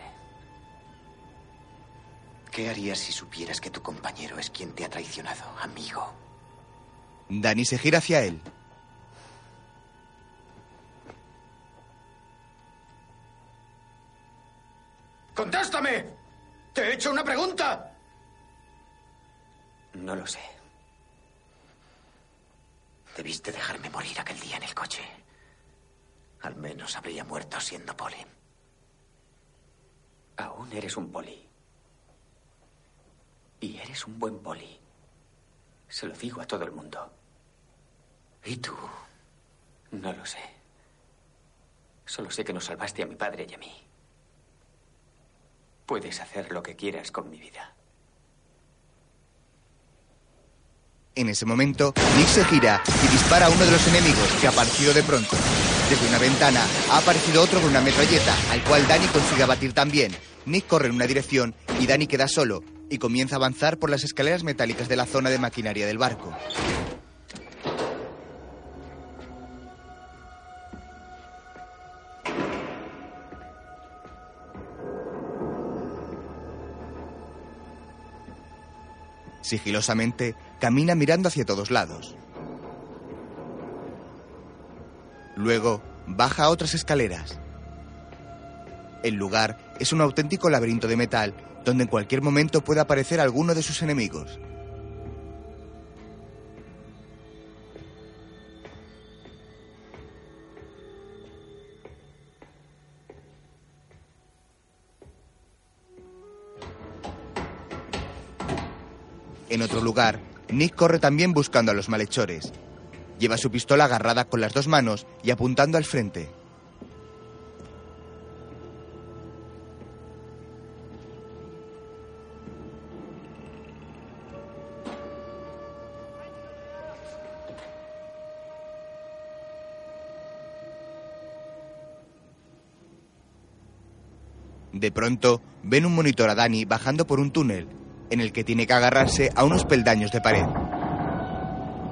¿Qué harías si supieras que tu compañero es quien te ha traicionado, amigo? Danny se gira hacia él. ¡Contéstame! ¡Te he hecho una pregunta! No lo sé. Debiste dejarme morir aquel día en el coche. Al menos habría muerto siendo poli. Aún eres un poli. Y eres un buen poli. Se lo digo a todo el mundo. ¿Y tú? No lo sé. Solo sé que nos salvaste a mi padre y a mí. Puedes hacer lo que quieras con mi vida. En ese momento, Nick se gira y dispara a uno de los enemigos que ha aparecido de pronto. Desde una ventana ha aparecido otro con una metralleta, al cual Danny consigue abatir también. Nick corre en una dirección y Danny queda solo y comienza a avanzar por las escaleras metálicas de la zona de maquinaria del barco. Sigilosamente, camina mirando hacia todos lados. Luego, baja a otras escaleras. El lugar es un auténtico laberinto de metal, donde en cualquier momento pueda aparecer alguno de sus enemigos. En otro lugar, Nick corre también buscando a los malhechores. Lleva su pistola agarrada con las dos manos y apuntando al frente. De pronto, ven un monitor a Danny bajando por un túnel, en el que tiene que agarrarse a unos peldaños de pared.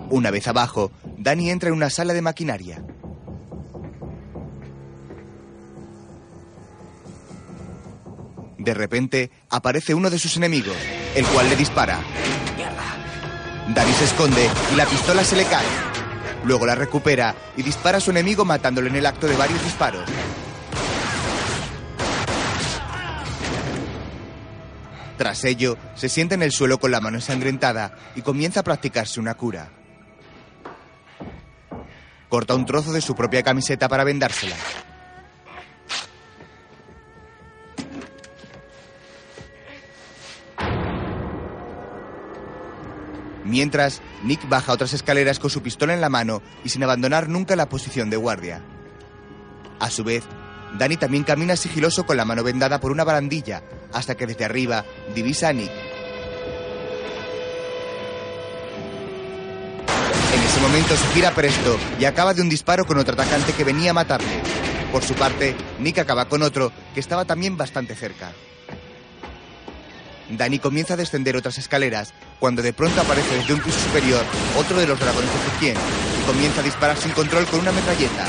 Una vez abajo, Danny entra en una sala de maquinaria. De repente, aparece uno de sus enemigos, el cual le dispara. Danny se esconde y la pistola se le cae. Luego la recupera y dispara a su enemigo matándolo en el acto de varios disparos. Tras ello, se sienta en el suelo con la mano ensangrentada y comienza a practicarse una cura. Corta un trozo de su propia camiseta para vendársela. Mientras, Nick baja otras escaleras con su pistola en la mano y sin abandonar nunca la posición de guardia. A su vez, Danny también camina sigiloso con la mano vendada por una barandilla, hasta que desde arriba divisa a Nick. En ese momento se gira presto y acaba de un disparo con otro atacante que venía a matarle. Por su parte, Nick acaba con otro que estaba también bastante cerca. Danny comienza a descender otras escaleras cuando de pronto aparece desde un piso superior otro de los dragones de y comienza a disparar sin control con una metralleta.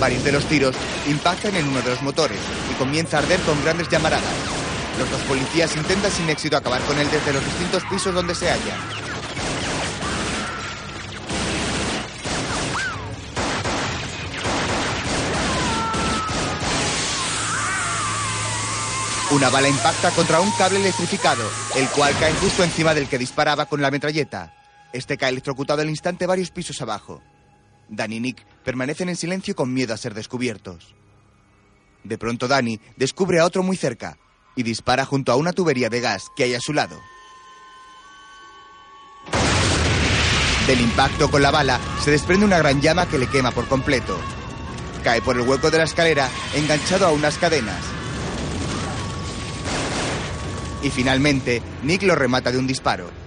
Varios de los tiros impactan en uno de los motores y comienza a arder con grandes llamaradas. Los dos policías intentan sin éxito acabar con él desde los distintos pisos donde se halla. Una bala impacta contra un cable electrificado, el cual cae justo encima del que disparaba con la metralleta. Este cae electrocutado al instante varios pisos abajo. Danny y Nick permanecen en silencio con miedo a ser descubiertos. De pronto Danny descubre a otro muy cerca y dispara junto a una tubería de gas que hay a su lado. Del impacto con la bala se desprende una gran llama que le quema por completo. Cae por el hueco de la escalera enganchado a unas cadenas. Y finalmente, Nick lo remata de un disparo.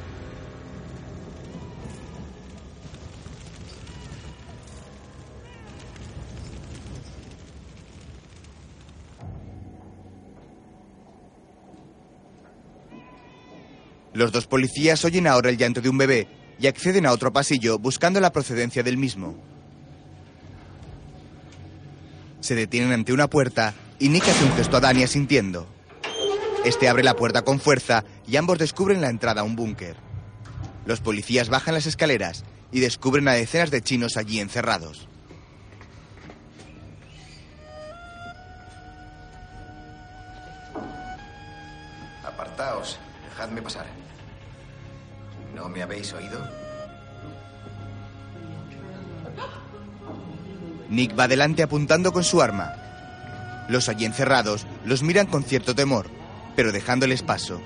Los dos policías oyen ahora el llanto de un bebé y acceden a otro pasillo buscando la procedencia del mismo. Se detienen ante una puerta y Nick hace un gesto a Danny asintiendo. Este abre la puerta con fuerza y ambos descubren la entrada a un búnker. Los policías bajan las escaleras y descubren a decenas de chinos allí encerrados. Apartaos, dejadme pasar. ¿No me habéis oído? Nick va adelante apuntando con su arma. Los allí encerrados los miran con cierto temor, pero dejándoles paso.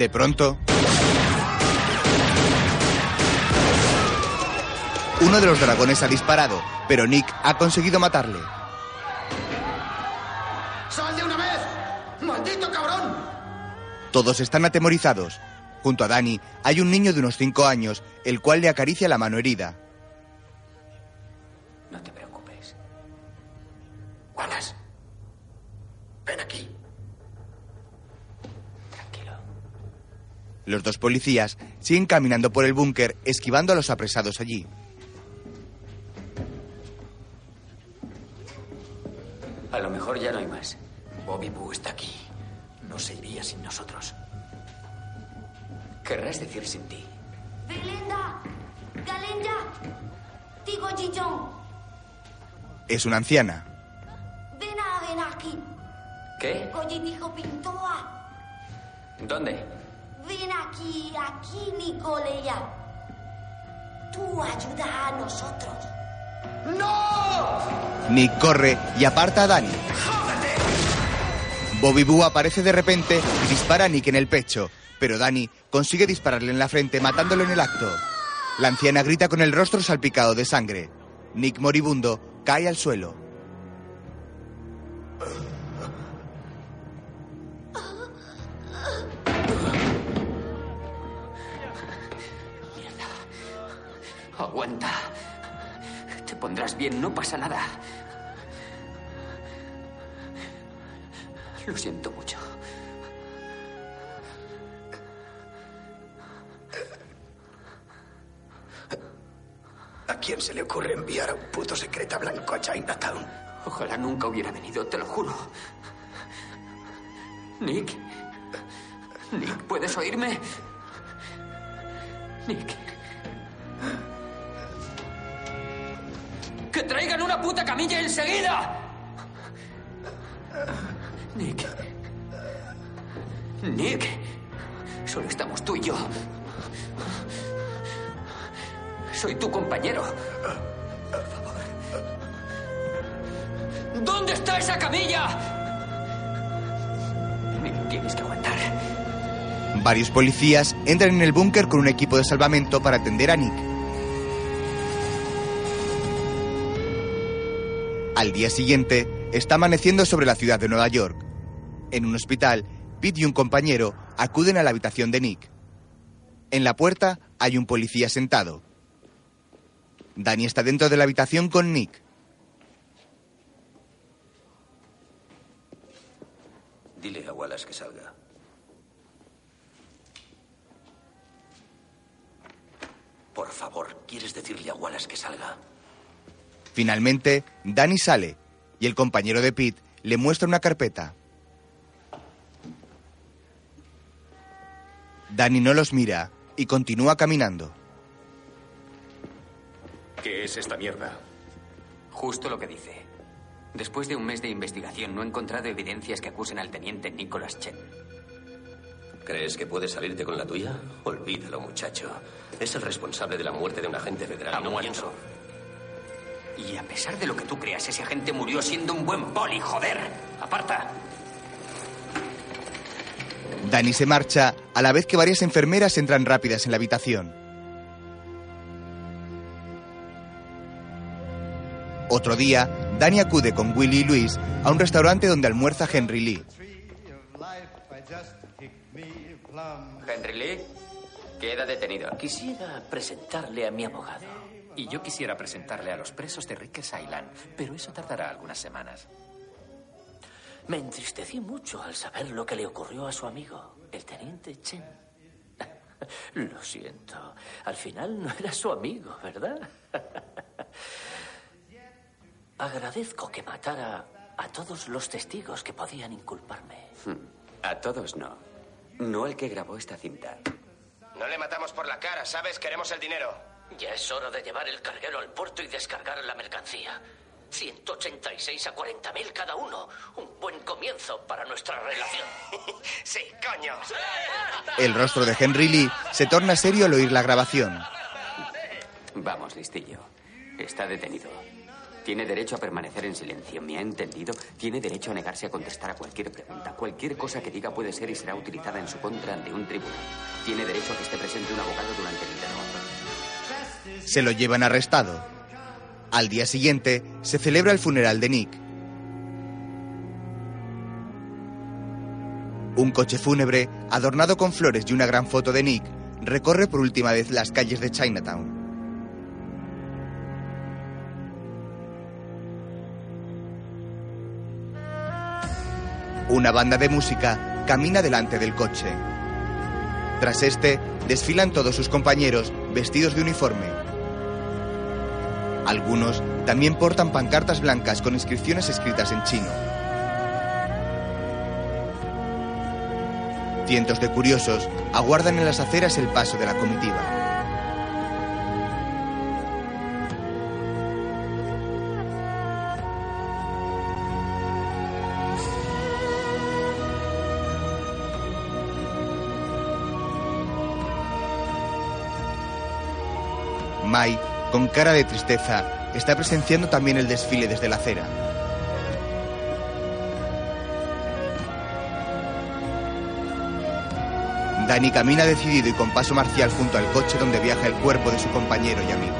De pronto, uno de los dragones ha disparado, pero Nick ha conseguido matarle. ¡Sal de una vez! ¡Maldito cabrón! Todos están atemorizados. Junto a Danny hay un niño de unos 5 años, el cual le acaricia la mano herida. Los dos policías siguen caminando por el búnker, esquivando a los apresados allí. A lo mejor ya no hay más. Bobby Boo está aquí. No se iría sin nosotros. Querrás decir sin ti. Belinda, Galinda, Tigo Jijong. Es una anciana. Ven a ven aquí. ¿Qué? Pintoa. ¿Dónde? Ven aquí, aquí, Nicoleya. Tú ayuda a nosotros. ¡No! Nick corre y aparta a Danny. Bobby Boo aparece de repente y dispara a Nick en el pecho, pero Danny consigue dispararle en la frente matándolo en el acto. La anciana grita con el rostro salpicado de sangre. Nick moribundo cae al suelo. Aguanta. Te pondrás bien, no pasa nada. Lo siento mucho. ¿A quién se le ocurre enviar a un puto secreta blanco a Chinatown? Ojalá nunca hubiera venido, te lo juro. Nick. Nick, ¿puedes oírme? Nick. ¡Que traigan una puta camilla enseguida! Nick. Nick. Solo estamos tú y yo. Soy tu compañero. ¿Dónde está esa camilla? Tienes que aguantar. Varios policías entran en el búnker con un equipo de salvamento para atender a Nick. Al día siguiente, está amaneciendo sobre la ciudad de Nueva York. En un hospital, Pete y un compañero acuden a la habitación de Nick. En la puerta hay un policía sentado. Danny está dentro de la habitación con Nick. Dile a Wallace que salga. Por favor, ¿quieres decirle a Wallace que salga? Finalmente, Danny sale y el compañero de Pete le muestra una carpeta. Danny no los mira y continúa caminando. ¿Qué es esta mierda? Justo lo que dice. Después de un mes de investigación, no he encontrado evidencias que acusen al teniente Nicholas Chen. ¿Crees que puedes salirte con la tuya? Olvídalo, muchacho. Es el responsable de la muerte de un agente federal. Ha no muerto. Y a pesar de lo que tú creas, ese agente murió siendo un buen poli, joder. Aparta. Danny se marcha a la vez que varias enfermeras entran rápidas en la habitación. Otro día, Danny acude con Willy y Luis a un restaurante donde almuerza Henry Lee. Henry Lee, queda detenido. Quisiera presentarle a mi abogado. Y yo quisiera presentarle a los presos de Rikers Island, pero eso tardará algunas semanas. Me entristecí mucho al saber lo que le ocurrió a su amigo, el teniente Chen. Lo siento. Al final no era su amigo, ¿verdad? Agradezco que matara a todos los testigos que podían inculparme. A todos no. No el que grabó esta cinta. No le matamos por la cara, ¿sabes? Queremos el dinero. Ya es hora de llevar el carguero al puerto y descargar la mercancía. 186 a 40 mil cada uno. Un buen comienzo para nuestra relación. sí, coño. El rostro de Henry Lee se torna serio al oír la grabación. Vamos, listillo. Está detenido. Tiene derecho a permanecer en silencio. ¿Me ha entendido? Tiene derecho a negarse a contestar a cualquier pregunta. Cualquier cosa que diga puede ser y será utilizada en su contra ante un tribunal. Tiene derecho a que esté presente un abogado durante el interrogatorio. Se lo llevan arrestado. Al día siguiente se celebra el funeral de Nick. Un coche fúnebre, adornado con flores y una gran foto de Nick, recorre por última vez las calles de Chinatown. Una banda de música camina delante del coche. Tras este, desfilan todos sus compañeros vestidos de uniforme. Algunos también portan pancartas blancas con inscripciones escritas en chino. Cientos de curiosos aguardan en las aceras el paso de la comitiva. Con cara de tristeza, está presenciando también el desfile desde la acera. Danny camina decidido y con paso marcial junto al coche donde viaja el cuerpo de su compañero y amigo.